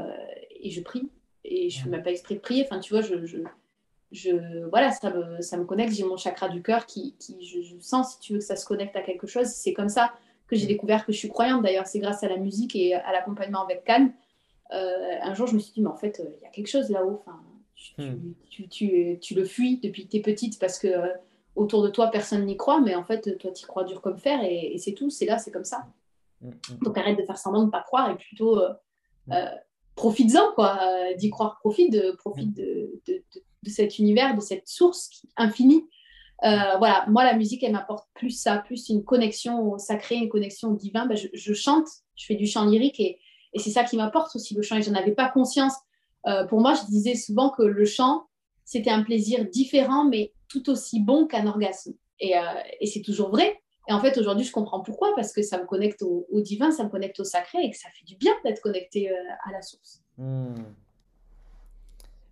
et je prie. Et je ne fais même pas exprès de prier. Enfin, tu vois, je, je, je voilà, ça me, ça me connecte. J'ai mon chakra du cœur qui, qui je, sens, si tu veux, que ça se connecte à quelque chose. C'est comme ça que j'ai découvert que je suis croyante. D'ailleurs, c'est grâce à la musique et à l'accompagnement avec Calme. Un jour, je me suis dit, mais en fait, il y a quelque chose là-haut. Enfin, hmm. tu, tu, tu, le fuis depuis que tu es petite parce que autour de toi, personne n'y croit, mais en fait, toi, tu crois dur comme fer et, c'est tout, c'est là, c'est comme ça. Mm, mm. Donc arrête de faire semblant de ne pas croire et plutôt euh, euh, profites-en, quoi, euh, d'y croire, profite, de, profite de, de, cet univers, de cette source infinie. voilà, moi, la musique, elle m'apporte plus ça, plus une connexion au sacré, une connexion au divin. Ben, je, chante, je fais du chant lyrique et, et c'est ça qui m'apporte aussi le chant et je n'en avais pas conscience. pour moi, je disais souvent que le chant, c'était un plaisir différent, mais tout aussi bon qu'un orgasme. Et, euh, c'est toujours vrai. Et en fait, aujourd'hui, je comprends pourquoi, parce que ça me connecte au, divin, ça me connecte au sacré, et que ça fait du bien d'être connecté euh, à la source. Hmm.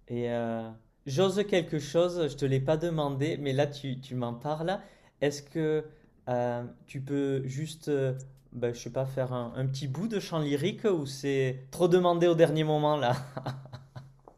Et euh, j'ose quelque chose, je te l'ai pas demandé, mais là tu, m'en parles. Est-ce que euh, tu peux juste, euh, ben, je sais pas, faire un, un petit bout de chant lyrique ou c'est trop demandé au dernier moment là?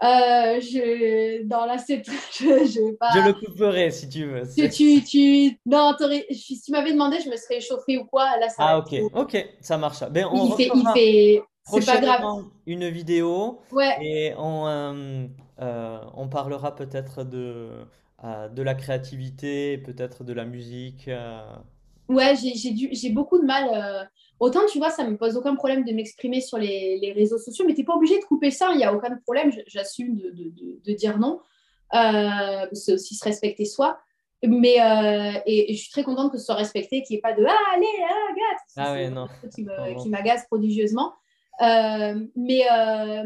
Euh, je, dans la je, je vais Je le pas. couperai si tu veux. C'est- tu, tu, non, si tu m'avais demandé, je me serais échauffée ou quoi. Là, ça Ah ok, ok, ça marche. Ben, on Il fait, il fait. C'est pas grave. une vidéo Ouais, et on, euh, euh, on parlera peut-être de, de la créativité, peut-être de la musique. Ouais, j'ai beaucoup de mal. euh, Autant, tu vois, ça me pose aucun problème de m'exprimer sur les, les réseaux sociaux, mais t'es pas obligé de couper ça. Il n'y a aucun problème. J'assume de, de, de, de dire non. Euh, c'est aussi se respecter soi. Mais euh, et, et je suis très contente que ce soit respecté, qu'il n'y ait pas de Ah, allez, ah, gâte. Ah ouais, non. truc qui m'agace prodigieusement. Euh, mais,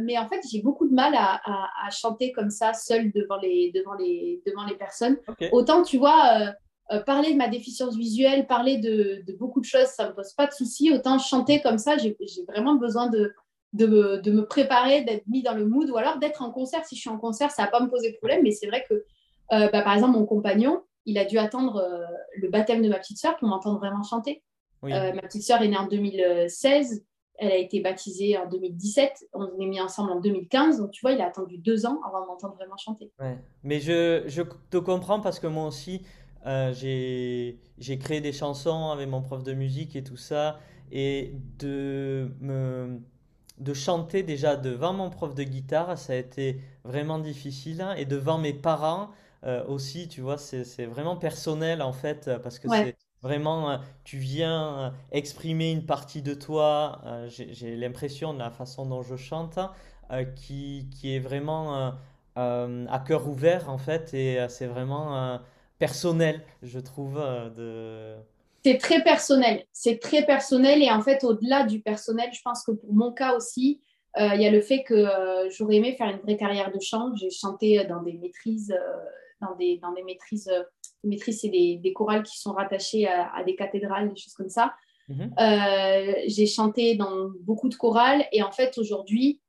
mais en fait, j'ai beaucoup de mal à, à, à chanter comme ça, seule devant les, devant les, devant les personnes. Autant, tu vois, euh, parler de ma déficience visuelle, parler de, de beaucoup de choses, ça ne me pose pas de soucis. Autant chanter comme ça, j'ai vraiment besoin de, de, me, de me préparer, d'être mis dans le mood, ou alors d'être en concert. Si je suis en concert, ça ne va pas me poser de problème. Mais c'est vrai que, euh, bah, par exemple, mon compagnon, il a dû attendre euh, le baptême de ma petite sœur pour m'entendre vraiment chanter. Oui. Ma petite sœur est née en 2016. Elle a été baptisée en 2017. On est mis ensemble en 2015. Donc, tu vois, il a attendu deux ans avant de m'entendre vraiment chanter. Ouais. Mais je, je te comprends parce que moi aussi, euh, j'ai, j'ai créé des chansons avec mon prof de musique et tout ça. Et de me, de chanter déjà devant mon prof de guitare, ça a été vraiment difficile. hein. Et devant mes parents euh, aussi, tu vois, c'est, c'est vraiment personnel en fait, parce que Ouais, c'est vraiment, euh, tu viens euh, exprimer une partie de toi. euh, j'ai, l'impression de la façon dont je chante, euh, qui, qui est vraiment... à cœur ouvert en fait et c'est vraiment personnel je trouve euh, de c'est très personnel. C'est très personnel. Et en fait, au-delà du personnel, je pense que pour mon cas aussi, euh, il y a le fait que euh, j'aurais aimé faire une vraie carrière de chant. J'ai chanté dans des maîtrises, euh, dans des, dans des maîtrises. maîtrises, c'est des, des chorales qui sont rattachées à, à des cathédrales, des choses comme ça. Mhm. J'ai chanté dans beaucoup de chorales et en fait aujourd'hui,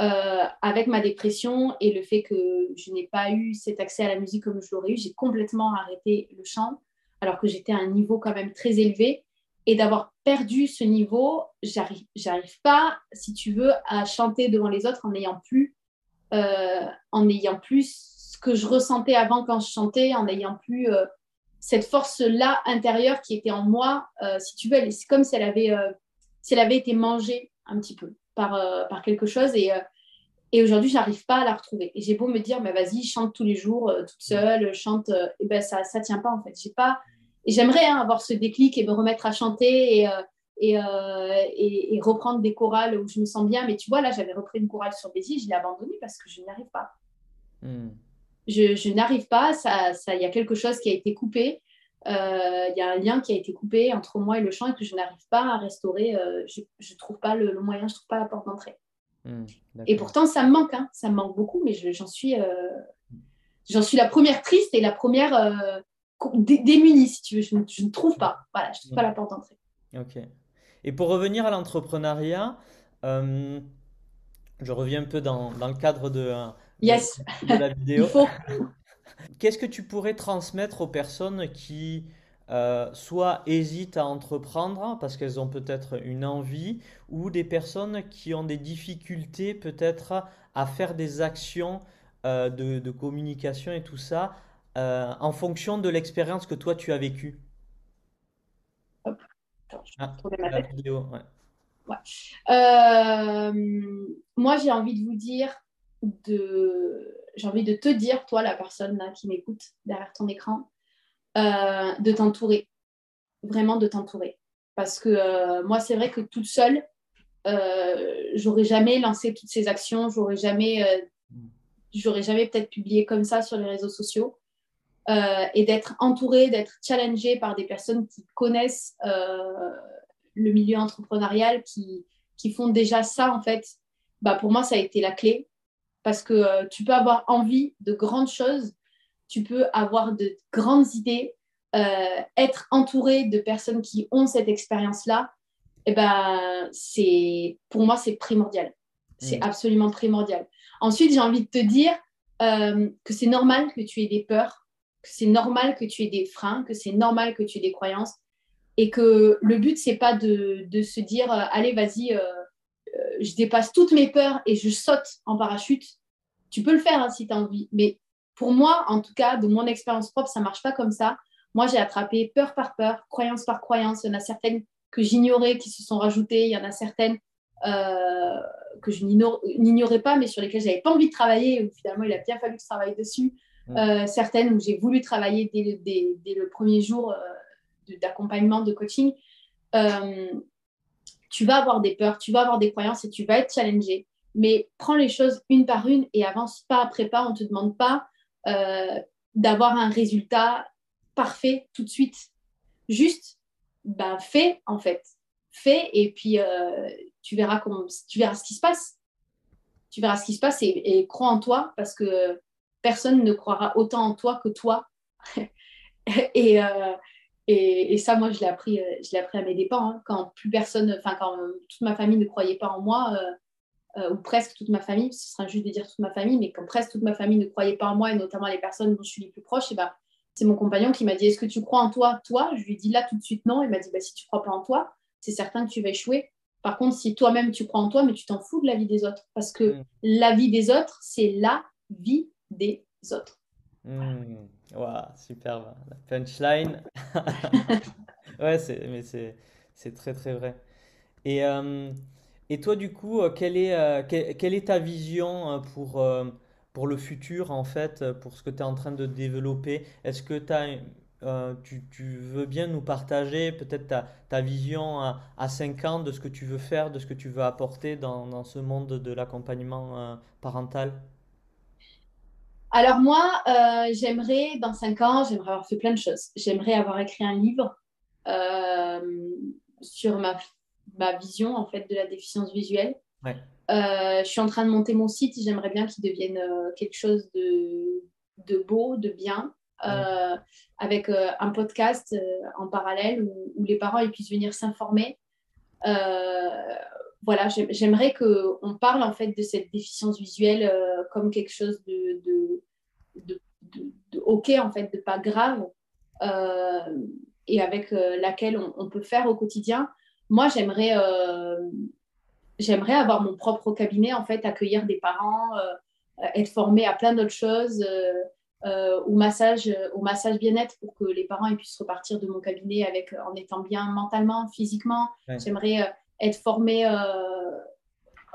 euh, avec ma dépression et le fait que je n'ai pas eu cet accès à la musique comme je l'aurais eu, j'ai complètement arrêté le chant alors que j'étais à un niveau quand même très élevé. Et d'avoir perdu ce niveau, j'arrive, j'arrive pas, si tu veux, à chanter devant les autres en n'ayant plus, euh, plus ce que je ressentais avant quand je chantais, en n'ayant plus euh, cette force-là intérieure qui était en moi, si tu veux, c'est comme si elle avait, si elle avait été mangée un petit peu par, euh, par quelque chose. Et, euh, et aujourd'hui, j'arrive pas à la retrouver. Et j'ai beau me dire, mais vas-y, chante tous les jours, euh, toute seule, chante. et ben ça, ça tient pas en fait. J'ai pas. Et j'aimerais hein, avoir ce déclic et me remettre à chanter et, et, et, et reprendre des chorales où je me sens bien. Mais tu vois, là, j'avais repris une chorale sur Béziers, je l'ai abandonnée parce que je n'y arrive pas Hmm. je, je n'arrive pas, ça, ça, il y a quelque chose qui a été coupé, Euh, il y a un lien qui a été coupé entre moi et le chant et que je n'arrive pas à restaurer, euh, je ne trouve pas le, le moyen, je ne trouve pas la porte d'entrée. Hmm. Et pourtant, ça me manque, hein, ça me manque beaucoup, mais je- j'en suis, euh, j'en suis la première triste et la première euh, dé- démunie, si tu veux, je, ne- je ne trouve pas, voilà, je trouve pas la porte d'entrée. Ok. Et pour revenir à l'entrepreneuriat, euh, je reviens un peu dans, dans le cadre de, euh, de, Yes, de la il vidéo. faut. Qu'est-ce que tu pourrais transmettre aux personnes qui euh, soit hésitent à entreprendre parce qu'elles ont peut-être une envie, ou des personnes qui ont des difficultés peut-être à faire des actions euh, de, de communication et tout ça euh, en fonction de l'expérience que toi tu as vécue? Hop, attends, je vais Ah, retourner c'est ma la tête. vidéo, ouais. Ouais. Moi, j'ai envie de vous dire, de... j'ai envie de te dire, toi, la personne qui m'écoute derrière ton écran, euh, de t'entourer, vraiment de t'entourer. Parce que euh, moi, c'est vrai que toute seule, euh, j'aurais jamais lancé toutes ces actions, j'aurais jamais, j'aurais jamais peut-être publié comme ça sur les réseaux sociaux. Et d'être entourée, d'être challengée par des personnes qui connaissent le milieu entrepreneurial, qui, qui font déjà ça, en fait, bah, pour moi, ça a été la clé. Parce que euh, tu peux avoir envie de grandes choses, tu peux avoir de grandes idées, euh, être entouré de personnes qui ont cette expérience-là, et ben, c'est, pour moi, c'est primordial. C'est Mm. absolument primordial. Ensuite, j'ai envie de te dire, euh, que c'est normal que tu aies des peurs, que c'est normal que tu aies des freins, que c'est normal que tu aies des croyances, et que le but, c'est pas de, de, se dire, allez, vas-y, je dépasse toutes mes peurs et je saute en parachute. Tu peux le faire hein, si tu as envie, mais pour moi, en tout cas, de mon expérience propre, ça marche pas comme ça. Moi, j'ai attrapé peur par peur, croyance par croyance. Il y en a certaines que j'ignorais qui se sont rajoutées. Il y en a certaines euh, que je n'ignorais pas, mais sur lesquelles j'avais pas envie de travailler. Où finalement, il a bien fallu que je travaille dessus. Mm. Euh, certaines où j'ai voulu travailler dès le, dès, le premier jour euh, d'accompagnement, de coaching. Tu vas avoir des peurs, tu vas avoir des croyances et tu vas être challengé. Mais prends les choses une par une et avance pas après pas. On ne te demande pas d'avoir un résultat parfait tout de suite. Juste, ben, fais en fait. Fais et puis euh, tu, verras comment, tu verras ce qui se passe. Tu verras ce qui se passe et, crois en toi parce que personne ne croira autant en toi que toi. et, euh, et, et, ça, moi, je l'ai appris, euh, je l'ai appris à mes dépens. Hein. Quand plus personne, enfin, quand toute ma famille ne croyait pas en moi, ou presque toute ma famille, ce sera juste de dire toute ma famille, mais quand presque toute ma famille ne croyait pas en moi, et notamment les personnes dont je suis les plus proches, et ben, c'est mon compagnon qui m'a dit Est-ce que tu crois en toi? Toi? Je lui ai dit là tout de suite non. Il m'a dit bah, Si tu ne crois pas en toi, c'est certain que tu vas échouer. Par contre, si toi-même tu crois en toi, mais tu t'en fous de la vie des autres. Parce que mm. la vie des autres, c'est la vie des autres. Mmh. Super. La punchline. ouais, c'est, mais c'est, c'est très très vrai. Et, euh, et toi, du coup, euh, quelle est, euh, quelle, est ta vision pour pour le futur, en fait, euh, pour ce que tu es en train de développer? Est-ce que euh, tu, tu, veux bien nous partager peut-être ta, ta, vision à, à, 5 ans de ce que tu veux faire, de ce que tu veux apporter dans, dans ce monde de l'accompagnement euh, parental? Alors moi, j'aimerais, dans 5 ans, j'aimerais avoir fait plein de choses. J'aimerais avoir écrit un livre sur ma, ma vision en fait de la déficience visuelle. Ouais. Euh, je suis en train de monter mon site. J'aimerais bien qu'il devienne euh, quelque chose de, de, beau, de bien, euh, avec un podcast en parallèle où, les parents ils puissent venir s'informer. Voilà, j'aimerais qu'on parle en fait de cette déficience visuelle comme quelque chose de, de, de, ok en fait, de pas grave et avec laquelle on, on, peut faire au quotidien. Moi, j'aimerais j'aimerais avoir mon propre cabinet, en fait, accueillir des parents, euh, être formée à plein d'autres choses, euh, euh, au massage, au massage bien-être pour que les parents puissent repartir de mon cabinet avec, en étant bien mentalement, physiquement. J'aimerais être formée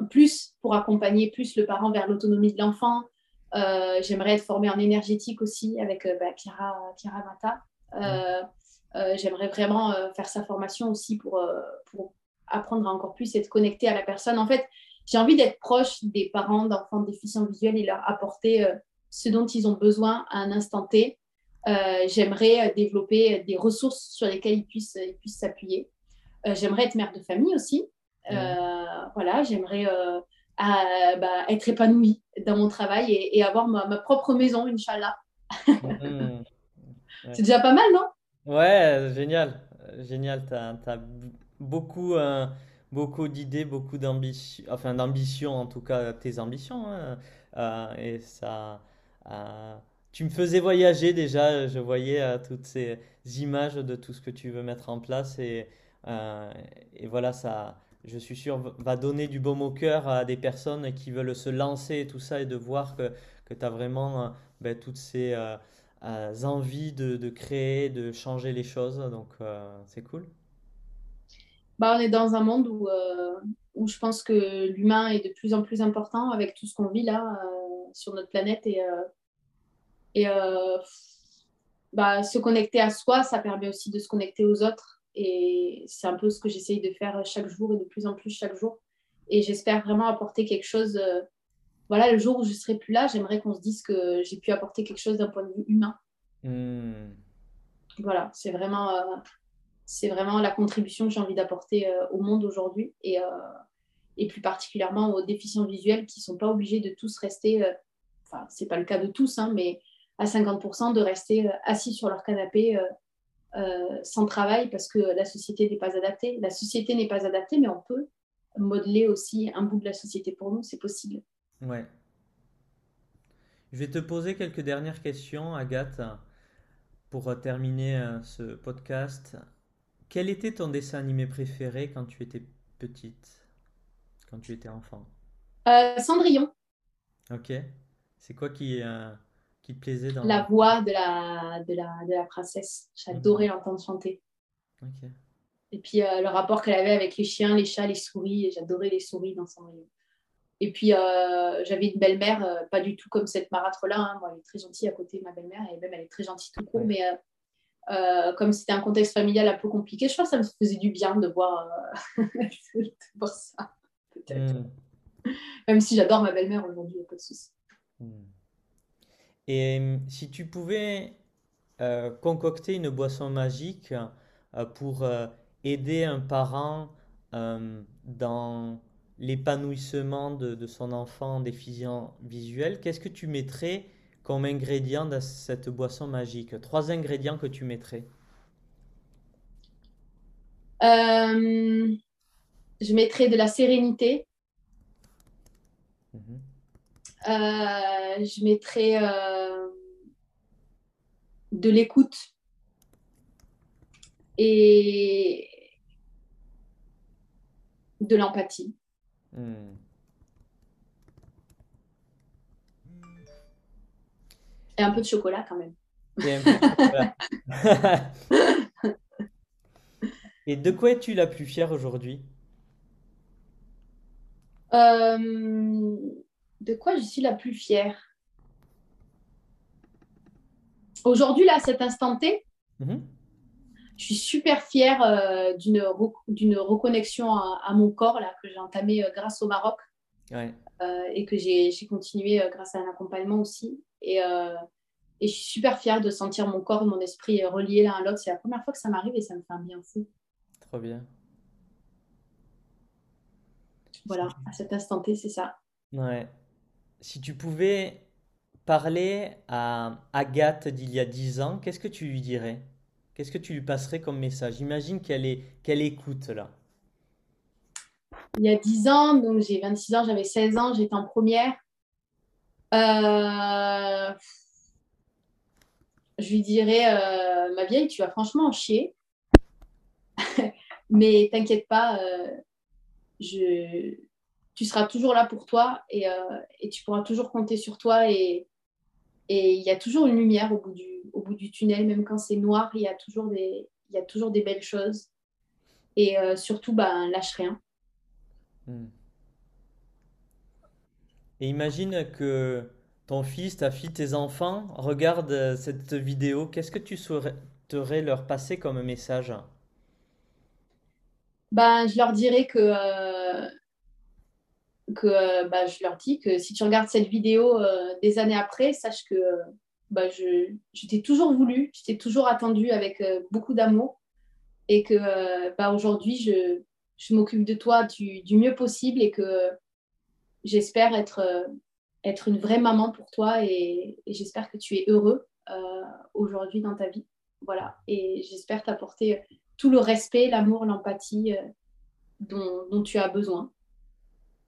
plus pour accompagner plus le parent vers l'autonomie de l'enfant. J'aimerais être formée en énergétique aussi avec bah, Kira, Kira Mata. J'aimerais vraiment faire sa formation aussi pour, pour apprendre à encore plus être connecté à la personne. En fait, j'ai envie d'être proche des parents d'enfants déficients visuels et leur apporter euh, ce dont ils ont besoin à un instant T. Euh, j'aimerais euh, développer des ressources sur lesquelles ils puissent puissent s'appuyer. J'aimerais être mère de famille aussi. Voilà, j'aimerais bah, être épanouie dans mon travail et, avoir ma, propre maison, Inch'Allah. Mmh. C'est déjà pas mal, non? Ouais, génial. Génial, tu as, beaucoup, euh, beaucoup d'idées, beaucoup d'ambition, enfin d'ambition en tout cas, tes ambitions. Hein. Euh, et ça, euh, tu me faisais voyager déjà, je voyais toutes ces images de tout ce que tu veux mettre en place et, et voilà, ça, je suis sûr, va donner du baume au cœur à des personnes qui veulent se lancer et tout ça et de voir que, que tu as vraiment ben, toutes ces envies de, de, créer, de changer les choses. Donc, c'est cool bah, on est dans un monde où, euh, où je pense que l'humain est de plus en plus important avec tout ce qu'on vit là euh, sur notre planète. Et, euh, et bah, se connecter à soi, ça permet aussi de se connecter aux autres. Et c'est un peu ce que j'essaye de faire chaque jour et de plus en plus chaque jour. Et j'espère vraiment apporter quelque chose. voilà, le jour où je serai plus là, j'aimerais qu'on se dise que j'ai pu apporter quelque chose d'un point de vue humain. Hmm. Voilà, c'est vraiment c'est vraiment la contribution que j'ai envie d'apporter euh, au monde aujourd'hui et, euh, et, plus particulièrement aux déficients visuels qui ne sont pas obligés de tous rester, euh, enfin, ce n'est pas le cas de tous, hein, mais à 50% de rester assis sur leur canapé sans travail parce que la société n'est pas adaptée. La société n'est pas adaptée, mais on peut modeler aussi un bout de la société pour nous, c'est possible. Ouais. Je vais te poser quelques dernières questions, Agathe, pour euh, terminer euh, ce podcast. Quel était ton dessin animé préféré quand tu étais petite, quand tu étais enfant? Euh, Cendrillon, Ok. C'est quoi qui, euh, qui te plaisait la dans... voix de la, de la, de la princesse. Mhm. J'adorais l'entendre chanter. Et puis euh, le rapport qu'elle avait avec les chiens, les chats, les souris. J'adorais les souris dans Cendrillon. Et puis euh, j'avais une belle-mère, euh, pas du tout comme cette marâtre-là. hein. Moi, elle est très gentille à côté de ma belle-mère. Et même, elle est très gentille tout court. Ouais. Mais comme c'était un contexte familial un peu compliqué, je crois que ça me faisait du bien de voir, de voir ça. Peut-être. Hmm, Même si j'adore ma belle-mère aujourd'hui, pas de souci. hmm. Et euh, si tu pouvais euh, concocter une boisson magique euh, pour euh, aider un parent dans l'épanouissement de, de son enfant en déficient visuel, qu'est-ce que tu mettrais comme ingrédient dans cette boisson magique? Trois ingrédients que tu mettrais. Je mettrais de la sérénité. Mhm. Euh, je mettrais euh, de l'écoute et de l'empathie. Hmm. Et un peu de chocolat quand même. Et chocolat. De quoi es-tu la plus fière aujourd'hui? Euh, de quoi je suis la plus fière? Aujourd'hui, là, à cet instant T, Mhm. je suis super fière euh, d'une re- d'une reconnexion à, à mon corps là, que j'ai entamée euh, grâce au Maroc Ouais. euh, et que j'ai j'ai continué grâce à un accompagnement aussi. Et, et je suis super fière de sentir mon corps et mon esprit reliés l'un à l'autre. C'est la première fois que ça m'arrive et ça me fait un bien fou. Trop bien. Voilà, à cet instant T, c'est ça. Ouais. Si tu pouvais parler à Agathe d'il y a 10 ans, qu'est-ce que tu lui dirais? Qu'est-ce que tu lui passerais comme message? Imagine qu'elle est, écoute là. Il y a 10 ans, donc j'ai 26 ans, j'avais 16 ans, j'étais en première. Euh, je lui dirais, euh, ma vieille, tu vas franchement en chier, mais t'inquiète pas, euh, je... tu seras toujours là pour toi et, euh, et tu pourras toujours compter sur toi et il y a toujours une lumière au bout du, au bout du tunnel, même quand c'est noir, il y a toujours des, il y a toujours des belles choses. Et euh, surtout, ben, lâche rien. Hmm. Et imagine que ton fils, ta fille, tes enfants regardent cette vidéo. Qu'est-ce que tu souhaiterais leur passer comme message? Ben, je leur dirais que, euh, que euh, ben, je leur dis que si tu regardes cette vidéo euh, des années après, sache que euh, ben, je, je t'ai toujours voulu, je t'ai toujours attendu avec beaucoup d'amour et que ben, aujourd'hui, je, je m'occupe de toi du, du mieux possible et que j'espère être, être une vraie maman pour toi et, et j'espère que tu es heureux euh, aujourd'hui dans ta vie. Voilà. Et j'espère t'apporter tout le respect, l'amour, l'empathie euh, dont, dont tu as besoin.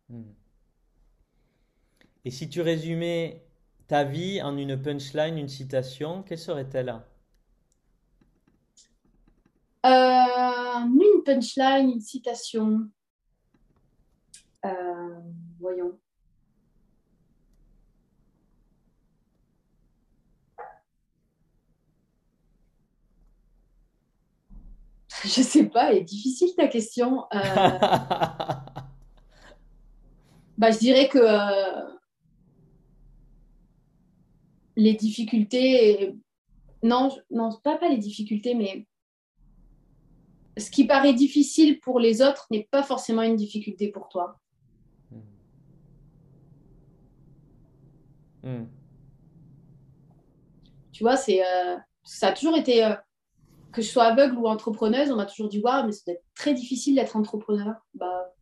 Hmm. Et si tu résumais ta vie en une punchline, une citation, quelle serait-elle? Euh, une punchline, une citation. Euh, voyons. Je sais pas, elle est difficile ta question. Euh, bah, je dirais que euh, les difficultés, non, non, pas, pas les difficultés, mais ce qui paraît difficile pour les autres n'est pas forcément une difficulté pour toi. Hmm. Tu vois, c'est, euh, ça a toujours été, euh, que je sois aveugle ou entrepreneuse, on m'a toujours dit, waouh, mais ça doit être très difficile d'être entrepreneur. Bah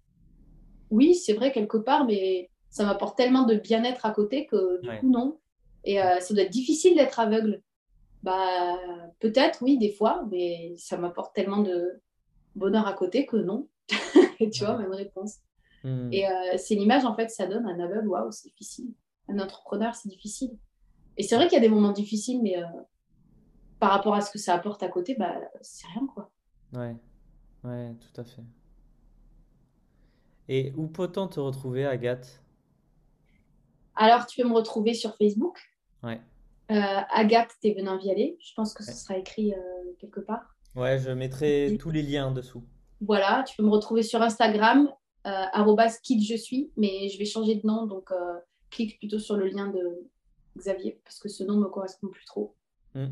oui, c'est vrai quelque part, mais ça m'apporte tellement de bien-être à côté que du Ouais. coup, non. Et euh, ça doit être difficile d'être aveugle. Bah peut-être, oui, des fois, mais ça m'apporte tellement de bonheur à côté que non. Et tu vois, même réponse. Hmm. Et euh, c'est l'image, en fait, ça donne un aveugle, waouh, c'est difficile. Un entrepreneur, c'est difficile. Et c'est vrai qu'il y a des moments difficiles, mais euh, par rapport à ce que ça apporte à côté, bah, c'est rien, quoi. Ouais, ouais, tout à fait. Et où peut-on te retrouver, Agathe? Alors, tu peux me retrouver sur Facebook, Ouais, euh, Agathe Thévenin-Vialet. Je pense que ce ouais. sera écrit euh, quelque part. Ouais, je mettrai tous les liens en dessous. Voilà, tu peux me retrouver sur Instagram, euh, kid je suis, mais je vais changer de nom, donc euh, clique plutôt sur le lien de Xavier, parce que ce nom me correspond plus trop. Hmm.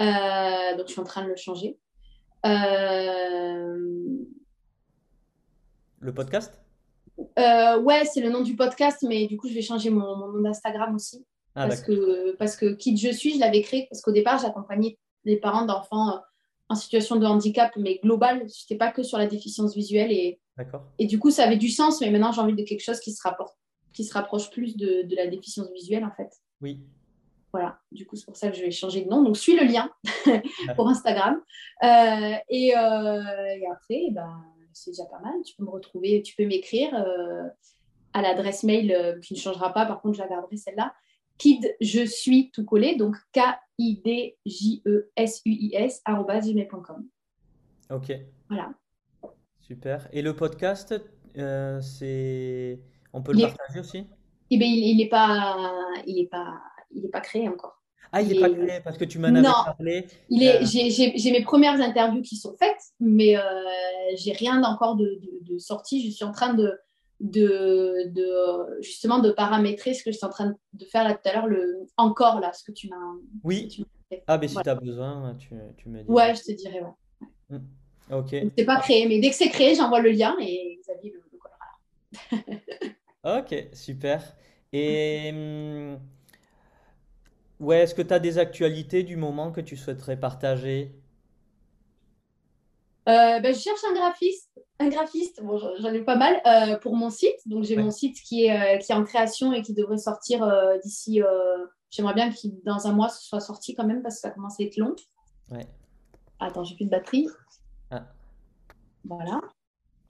Euh, donc je suis en train de le changer. Euh, Le podcast? euh, ouais, c'est le nom du podcast, mais du coup, je vais changer mon, mon nom d'Instagram aussi. Ah, Parce que, parce que Kid Je suis, je l'avais créé parce qu'au départ, j'accompagnais les parents d'enfants euh, en situation de handicap, mais global. Je n'étais pas que sur la déficience visuelle. Et, et du coup, ça avait du sens, mais maintenant, j'ai envie de quelque chose qui se rapporte, qui se rapproche plus de, de la déficience visuelle, en fait. Oui. Voilà, du coup, c'est pour ça que je vais changer de nom. Donc, suis le lien pour Instagram. Euh, et, euh, et après, ben, c'est déjà pas mal. Tu peux me retrouver, tu peux m'écrire euh, à l'adresse mail euh, qui ne changera pas. Par contre, je la garderai celle-là. Kid, je suis tout collé. Donc, K-I-D-J-E-S-U-I-S, gmail.com. Ok, Voilà. super. Et le podcast, euh, c'est... On peut le Il est, partager aussi? eh ben, il, il est pas, il est pas, il est pas créé encore. Ah, il n'est pas créé parce que tu m'en avais non, parlé. il est, Euh, j'ai, mes premières interviews qui sont faites, mais euh, j'ai rien encore de, de, de sorti. Je suis en train de, de, de, justement de paramétrer ce que je suis en train de faire là tout à l'heure, le encore là, ce que tu m'as, oui. tu fait. Ah, mais si Voilà. tu as besoin, tu, tu me diras. Ouais, je te dirais, ouais. Hmm. Ok. C'est pas créé, mais dès que c'est créé, j'envoie le lien et Xavier le, le collera. Ok, super. Et hum, ouais, est-ce que tu as des actualités du moment que tu souhaiterais partager? Euh, ben, je cherche un graphiste, un graphiste, bon, j'en j'en ai pas mal, euh, pour mon site. Donc, j'ai Ouais, mon site qui est, euh, qui est en création et qui devrait sortir euh, d'ici. euh, j'aimerais bien qu'il, dans un mois, ce soit sorti quand même parce que ça commence à être long. ouais. Attends, j'ai plus de batterie. Ah, Voilà.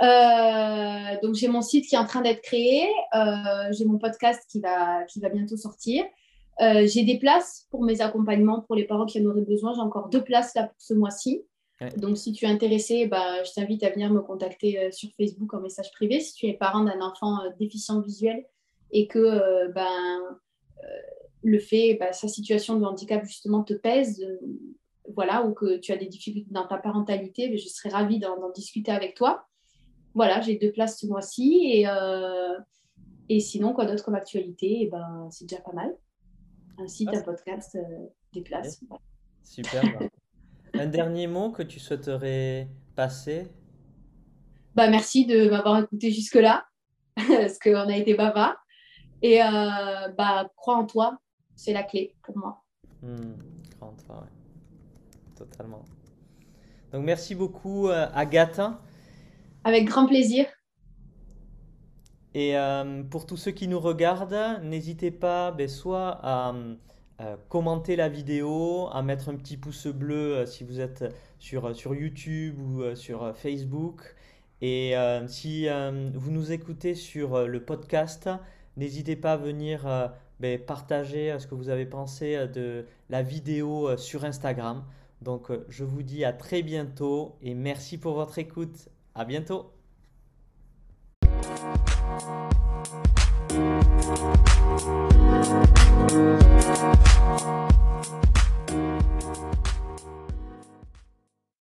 Euh, donc, j'ai mon site qui est en train d'être créé. Euh, j'ai mon podcast qui va, qui va bientôt sortir. Euh, j'ai des places pour mes accompagnements pour les parents qui en auraient besoin. J'ai encore deux places là pour ce mois-ci. ouais. Donc, si tu es intéressé, bah, je t'invite à venir me contacter euh, sur Facebook en message privé. Si tu es parent d'un enfant euh, déficient visuel et que ben, le fait, bah, sa situation de handicap justement te pèse, voilà, ou que tu as des difficultés dans ta parentalité, ben, je serais ravie d'en discuter avec toi. Voilà, j'ai deux places ce mois-ci et, et sinon, quoi d'autre comme actualité? Eh ben, C'est déjà pas mal. Un site, Ah, un podcast, euh, des voilà. Super. bah. Un dernier mot que tu souhaiterais passer? Bah, merci de m'avoir écouté jusque-là, parce qu'on a été bavard. Et euh, bah, crois en toi, c'est la clé pour moi. Hmm, grand toi, ouais, totalement. Donc merci beaucoup, euh, Agathe. Avec grand plaisir. Et euh, pour tous ceux qui nous regardent, n'hésitez pas ben, soit à euh, commenter la vidéo, à mettre un petit pouce bleu euh, si vous êtes sur, sur YouTube ou sur Facebook. Et si vous nous écoutez sur le podcast, n'hésitez pas à venir ben, partager ce que vous avez pensé de la vidéo sur Instagram. Donc je vous dis à très bientôt et merci pour votre écoute. À bientôt. Thank